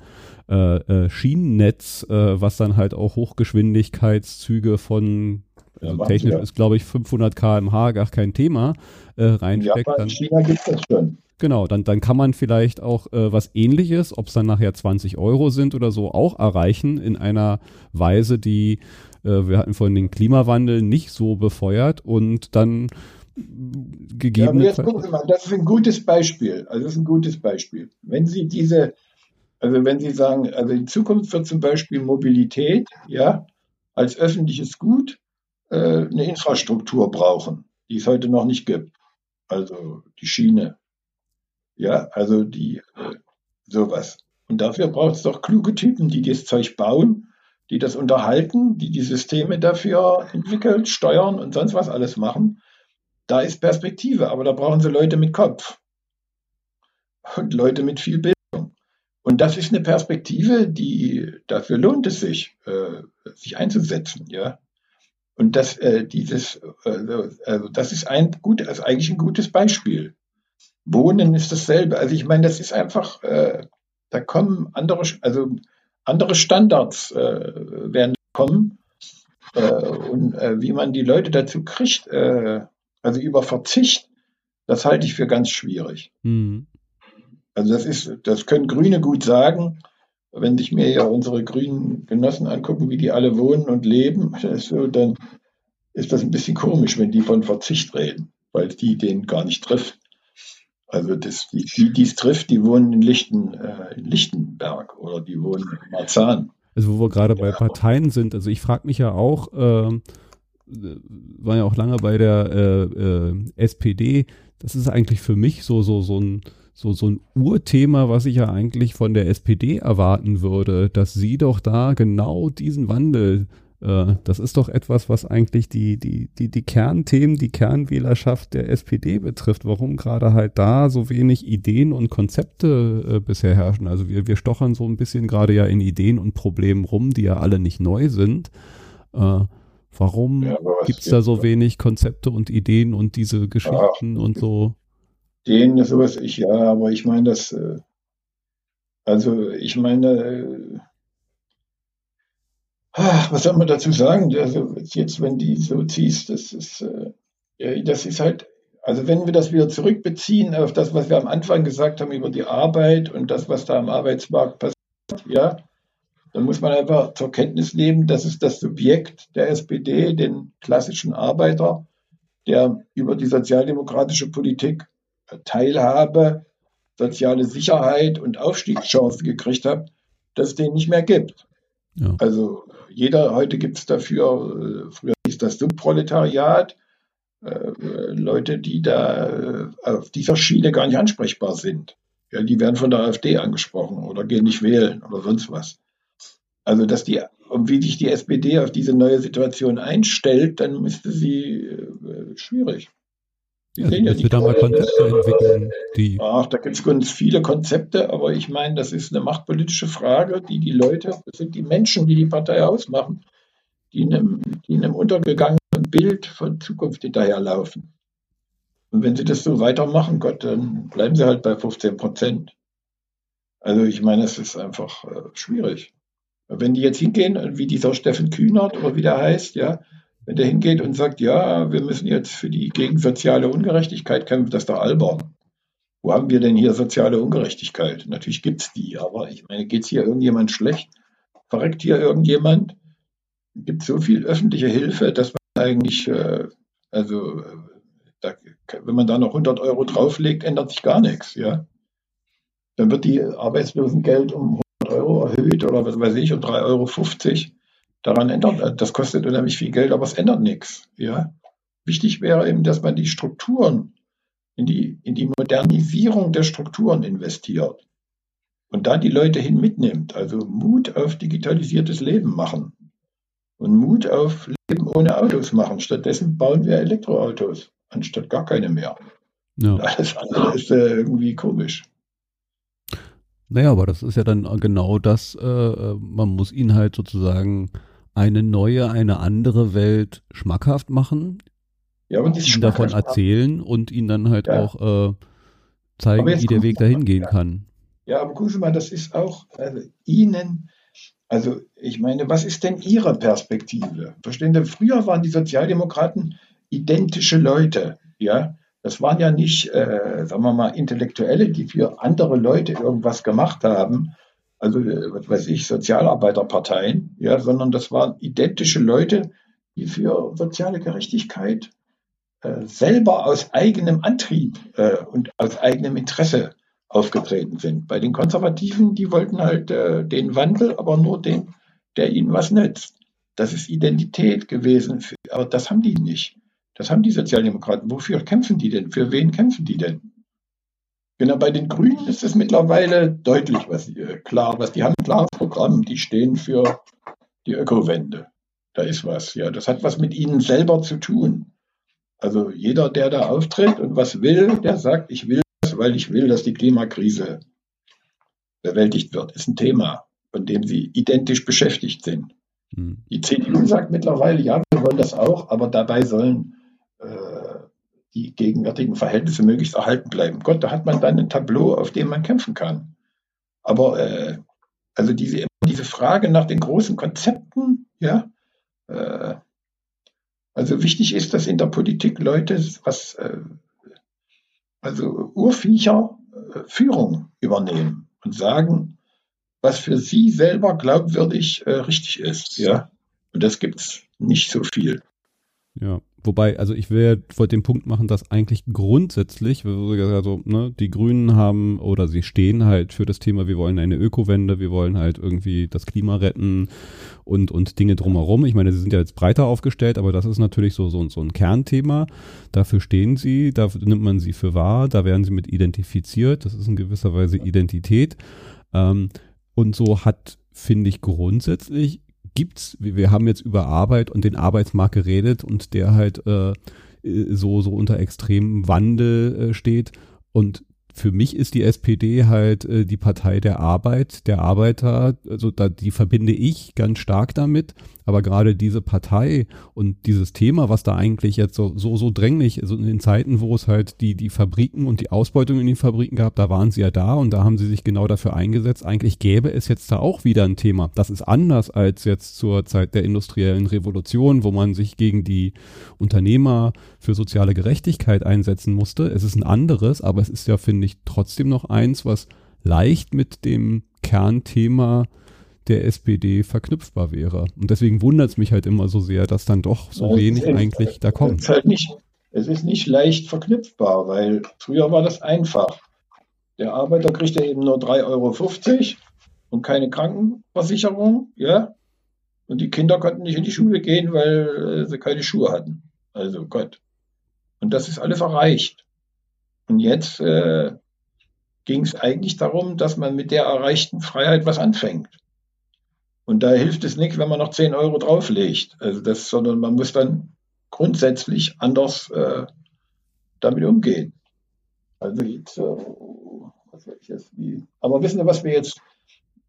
äh, äh, Schienennetz, äh, was dann halt auch Hochgeschwindigkeitszüge von also ja, technisch ja. ist, glaube ich, 500 km/h gar kein Thema, äh, reinsteckt. Ja, dann, China gibt das schon. Genau, dann, dann kann man vielleicht auch äh, was ähnliches, ob es dann nachher 20 Euro sind oder so, auch erreichen in einer Weise, die wir hatten vorhin den Klimawandel nicht so befeuert und dann gegeben. Ja, das ist ein gutes Beispiel. Also das ist ein gutes Beispiel. Wenn Sie diese, also wenn Sie sagen, also in Zukunft wird zum Beispiel Mobilität, ja, als öffentliches Gut äh, eine Infrastruktur brauchen, die es heute noch nicht gibt. Also die Schiene. Ja, also die äh, sowas. Und dafür braucht es doch kluge Typen, die das Zeug bauen die das unterhalten, die die Systeme dafür entwickeln, steuern und sonst was alles machen. Da ist Perspektive, aber da brauchen sie Leute mit Kopf und Leute mit viel Bildung. Und das ist eine Perspektive, die dafür lohnt es sich, äh, sich einzusetzen, ja. Und das, äh, dieses, äh, also das ist ein gut, also eigentlich ein gutes Beispiel. Wohnen ist dasselbe. Also ich meine, das ist einfach, äh, da kommen andere, also andere Standards äh, werden kommen. Äh, und äh, wie man die Leute dazu kriegt, also über Verzicht, das halte ich für ganz schwierig. Mhm. Also das ist, das können Grüne gut sagen. Wenn sich mir ja unsere grünen Genossen angucken, wie die alle wohnen und leben, so, dann ist das ein bisschen komisch, wenn die von Verzicht reden, weil die den gar nicht trifft. Also das, die, die es trifft, die wohnen in, Lichten, äh, in Lichtenberg oder die wohnen in Marzahn. Also wo wir gerade bei Parteien sind, also ich frage mich ja auch, äh, war ja auch lange bei der äh, äh SPD, das ist eigentlich für mich so, so, so ein so, so ein Urthema, was ich ja eigentlich von der SPD erwarten würde, dass sie doch da genau diesen Wandel das ist doch etwas, was eigentlich die, die, die, die Kernthemen, die Kernwählerschaft der SPD betrifft. Warum gerade halt da so wenig Ideen und Konzepte äh, bisher herrschen? Also wir, wir stochern so ein bisschen gerade ja in Ideen und Problemen rum, die ja alle nicht neu sind. Äh, warum ja, gibt es da so wenig Konzepte und Ideen und diese Geschichten ja, und so? Ideen, sowas, ich, ja, aber ich meine, das, äh, also ich meine, Ach, was soll man dazu sagen? Also jetzt, wenn die so ziehst, das ist, äh, das ist halt, also wenn wir das wieder zurückbeziehen auf das, was wir am Anfang gesagt haben über die Arbeit und das, was da am Arbeitsmarkt passiert, ja, dann muss man einfach zur Kenntnis nehmen, dass es das Subjekt der SPD, den klassischen Arbeiter, der über die sozialdemokratische Politik Teilhabe, soziale Sicherheit und Aufstiegschancen gekriegt hat, dass es den nicht mehr gibt. Ja. Also jeder, heute gibt es dafür, äh, früher hieß das Subproletariat, äh, Leute, die da äh, auf dieser Schiene gar nicht ansprechbar sind. Ja, die werden von der AfD angesprochen oder gehen nicht wählen oder sonst was. Also, dass die, und wie sich die SPD auf diese neue Situation einstellt, dann müsste sie äh, schwierig. Ja, sehen ja die da mal Konzepte entwickeln, die. Ach, da gibt es ganz viele Konzepte, aber ich meine, das ist eine machtpolitische Frage, die die Leute, das sind die Menschen, die die Partei ausmachen, die in einem, die in einem untergegangenen Bild von Zukunft hinterherlaufen. Und wenn sie das so weitermachen, Gott, dann bleiben sie halt bei 15 Prozent. Also ich meine, es ist einfach äh, schwierig. Wenn die jetzt hingehen, wie dieser Steffen Kühnert oder wie der heißt, ja, wenn der hingeht und sagt, ja, wir müssen jetzt für die gegen soziale Ungerechtigkeit kämpfen, das ist doch albern. Wo haben wir denn hier soziale Ungerechtigkeit? Natürlich gibt es die, aber ich meine, geht es hier irgendjemand schlecht? Verreckt hier irgendjemand? Gibt so viel öffentliche Hilfe, dass man eigentlich, äh, also da, wenn man da noch 100 Euro drauflegt, ändert sich gar nichts, ja. Dann wird die Arbeitslosengeld um 100 Euro erhöht oder was weiß ich, um 3,50 Euro. Daran ändert, das kostet unheimlich viel Geld, aber es ändert nichts, ja. Wichtig wäre eben, dass man die Strukturen in die, in die Modernisierung der Strukturen investiert und da die Leute hin mitnimmt. Also Mut auf digitalisiertes Leben machen und Mut auf Leben ohne Autos machen. Stattdessen bauen wir Elektroautos anstatt gar keine mehr. Ja. Alles andere ist äh, irgendwie komisch. Naja, aber das ist ja dann genau das, äh, äh, man muss ihn halt sozusagen eine neue, eine andere Welt schmackhaft machen, ja, und ihm davon erzählen und ihn dann halt ja. auch äh, zeigen, wie der Weg dahin gehen ja. kann. Ja, aber gucken Sie mal, das ist auch also Ihnen, also ich meine, was ist denn Ihre Perspektive? Verstehen Sie, früher waren die Sozialdemokraten identische Leute. Ja, das waren ja nicht, äh, sagen wir mal, Intellektuelle, die für andere Leute irgendwas gemacht haben. Also, äh, was weiß ich, Sozialarbeiterparteien, ja, sondern das waren identische Leute, die für soziale Gerechtigkeit äh, selber aus eigenem Antrieb äh, und aus eigenem Interesse aufgetreten sind. Bei den Konservativen, die wollten halt äh, den Wandel, aber nur den, der ihnen was nützt. Das ist Identität gewesen, aber das haben die nicht. Das haben die Sozialdemokraten. Wofür kämpfen die denn? Für wen kämpfen die denn? Genau, bei den Grünen ist es mittlerweile deutlich was, äh, klar, was die haben ein klares Programm. Die stehen für die Ökowende. Da ist was, ja. Das hat was mit ihnen selber zu tun. Also jeder, der da auftritt und was will, der sagt, ich will das, weil ich will, dass die Klimakrise bewältigt wird. Ist ein Thema, von dem sie identisch beschäftigt sind. Hm. Die CDU sagt mittlerweile, ja, wir wollen das auch, aber dabei sollen äh, die gegenwärtigen Verhältnisse möglichst erhalten bleiben. Gott, da hat man dann ein Tableau, auf dem man kämpfen kann. Aber äh, also diese, diese Frage nach den großen Konzepten, ja, äh, also wichtig ist, dass in der Politik Leute was, äh, also Urviecher äh, Führung übernehmen und sagen, was für sie selber glaubwürdig äh, richtig ist, ja. Und das gibt es nicht so viel. Ja, wobei, also ich will wollte den Punkt machen, dass eigentlich grundsätzlich, also ne, die Grünen haben oder sie stehen halt für das Thema, wir wollen eine Ökowende, wir wollen halt irgendwie das Klima retten und, und Dinge drumherum. Ich meine, sie sind ja jetzt breiter aufgestellt, aber das ist natürlich so, so, so ein Kernthema. Dafür stehen sie, da nimmt man sie für wahr, da werden sie mit identifiziert, das ist in gewisser Weise Identität. Ähm, und so hat, finde ich, grundsätzlich gibt's, wir haben jetzt über Arbeit und den Arbeitsmarkt geredet und der halt äh, so, so unter extremem Wandel äh, steht. Und für mich ist die SPD halt äh, die Partei der Arbeit, der Arbeiter, also da, die verbinde ich ganz stark damit. Aber gerade diese Partei und dieses Thema, was da eigentlich jetzt so, so, so dränglich, also in den Zeiten, wo es halt die, die Fabriken und die Ausbeutung in den Fabriken gab, da waren sie ja da und da haben sie sich genau dafür eingesetzt. Eigentlich gäbe es jetzt da auch wieder ein Thema. Das ist anders als jetzt zur Zeit der industriellen Revolution, wo man sich gegen die Unternehmer für soziale Gerechtigkeit einsetzen musste. Es ist ein anderes, aber es ist ja, finde ich, trotzdem noch eins, was leicht mit dem Kernthema der SPD verknüpfbar wäre. Und deswegen wundert es mich halt immer so sehr, dass dann doch so ja, wenig eigentlich da kommt. Es ist, halt nicht, es ist nicht leicht verknüpfbar, weil früher war das einfach. Der Arbeiter kriegte eben nur 3,50 Euro und keine Krankenversicherung, ja. Und die Kinder konnten nicht in die Schule gehen, weil äh, sie keine Schuhe hatten. Also Gott. Und das ist alles erreicht. Und jetzt äh, ging es eigentlich darum, dass man mit der erreichten Freiheit was anfängt. Und da hilft es nicht, wenn man noch 10 Euro drauflegt. Also das, sondern man muss dann grundsätzlich anders äh, damit umgehen. Also jetzt, äh, was soll ich jetzt, wie, aber wissen Sie, was wir jetzt,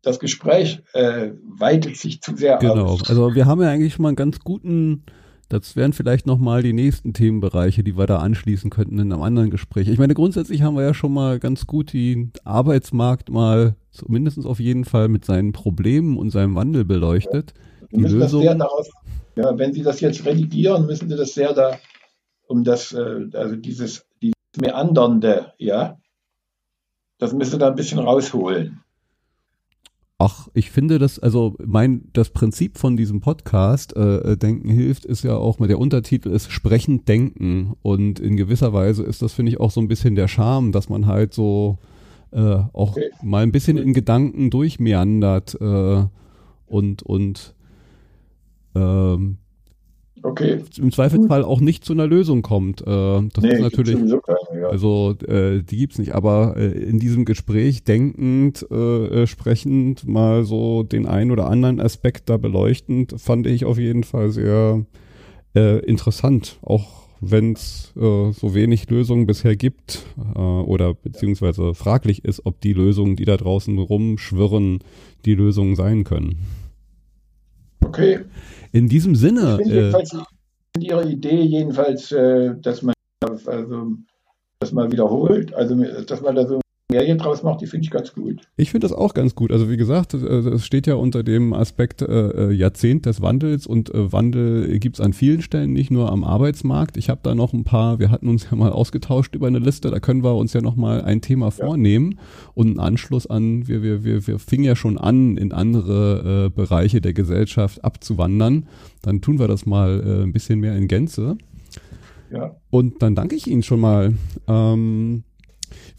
das Gespräch äh, weitet sich zu sehr genau. aus. Genau, also wir haben ja eigentlich schon mal einen ganz guten das wären vielleicht nochmal die nächsten Themenbereiche, die wir da anschließen könnten in einem anderen Gespräch. Ich meine, grundsätzlich haben wir ja schon mal ganz gut den Arbeitsmarkt mal zumindest auf jeden Fall mit seinen Problemen und seinem Wandel beleuchtet. Die Lösung. Darauf, ja, wenn Sie das jetzt redigieren, müssen Sie das sehr da um das, äh, also dieses, dieses Meandernde, ja, das müssen Sie da ein bisschen rausholen. Ach, ich finde das, also mein, das Prinzip von diesem Podcast, äh, Denken hilft, ist ja auch, der Untertitel ist Sprechend Denken. Und in gewisser Weise ist das, finde ich, auch so ein bisschen der Charme, dass man halt so äh, auch okay. mal ein bisschen in Gedanken durchmeandert äh, und, und ähm, okay. im Zweifelsfall auch nicht zu einer Lösung kommt. Äh, das nee, ist natürlich, keine, ja. also äh, die gibt's nicht. Aber äh, in diesem Gespräch denkend, äh, sprechend, mal so den einen oder anderen Aspekt da beleuchtend, fand ich auf jeden Fall sehr äh, interessant. Auch wenn es äh, so wenig Lösungen bisher gibt äh, oder beziehungsweise fraglich ist, ob die Lösungen, die da draußen rumschwirren, die Lösungen sein können. Okay. In diesem Sinne. Ich finde äh, Ihre Idee jedenfalls, äh, dass man also das mal wiederholt, also dass man da so Serie draus macht, die finde ich ganz gut. Ich finde das auch ganz gut. Also wie gesagt, es steht ja unter dem Aspekt äh, Jahrzehnt des Wandels und äh, Wandel gibt's an vielen Stellen, nicht nur am Arbeitsmarkt. Ich habe da noch ein paar, wir hatten uns ja mal ausgetauscht über eine Liste, da können wir uns ja noch mal ein Thema vornehmen ja. und einen Anschluss an, wir, wir, wir, wir fingen ja schon an, in andere äh, Bereiche der Gesellschaft abzuwandern. Dann tun wir das mal äh, ein bisschen mehr in Gänze. Ja. Und dann danke ich Ihnen schon mal. Ähm,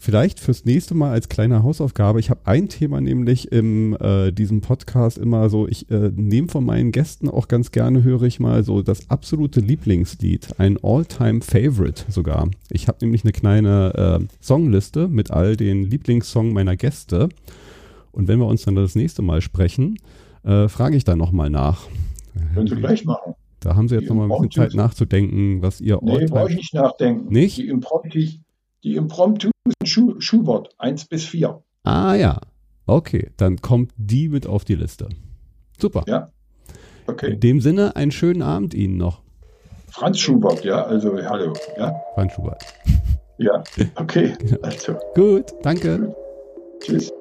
Vielleicht fürs nächste Mal als kleine Hausaufgabe. Ich habe ein Thema nämlich in äh, diesem Podcast immer so, ich äh, nehme von meinen Gästen auch ganz gerne, höre ich mal so das absolute Lieblingslied, ein All-Time-Favorite sogar. Ich habe nämlich eine kleine äh, Songliste mit all den Lieblingssongs meiner Gäste. Und wenn wir uns dann das nächste Mal sprechen, äh, frage ich dann nochmal nach. Können Sie gleich machen. Da haben Sie jetzt nochmal ein bisschen Zeit nachzudenken, was ihr Nee, brauche ich nicht nachdenken. Nicht? Die Impromptu, die Impromptu Schu Schubert 1 bis 4. Ah ja. Okay, dann kommt die mit auf die Liste. Super. Ja. Okay. In dem Sinne, einen schönen Abend Ihnen noch. Franz Schubert, ja, also hallo. Ja? Franz Schubert. Ja, okay. Also. Gut, danke. Tschüss.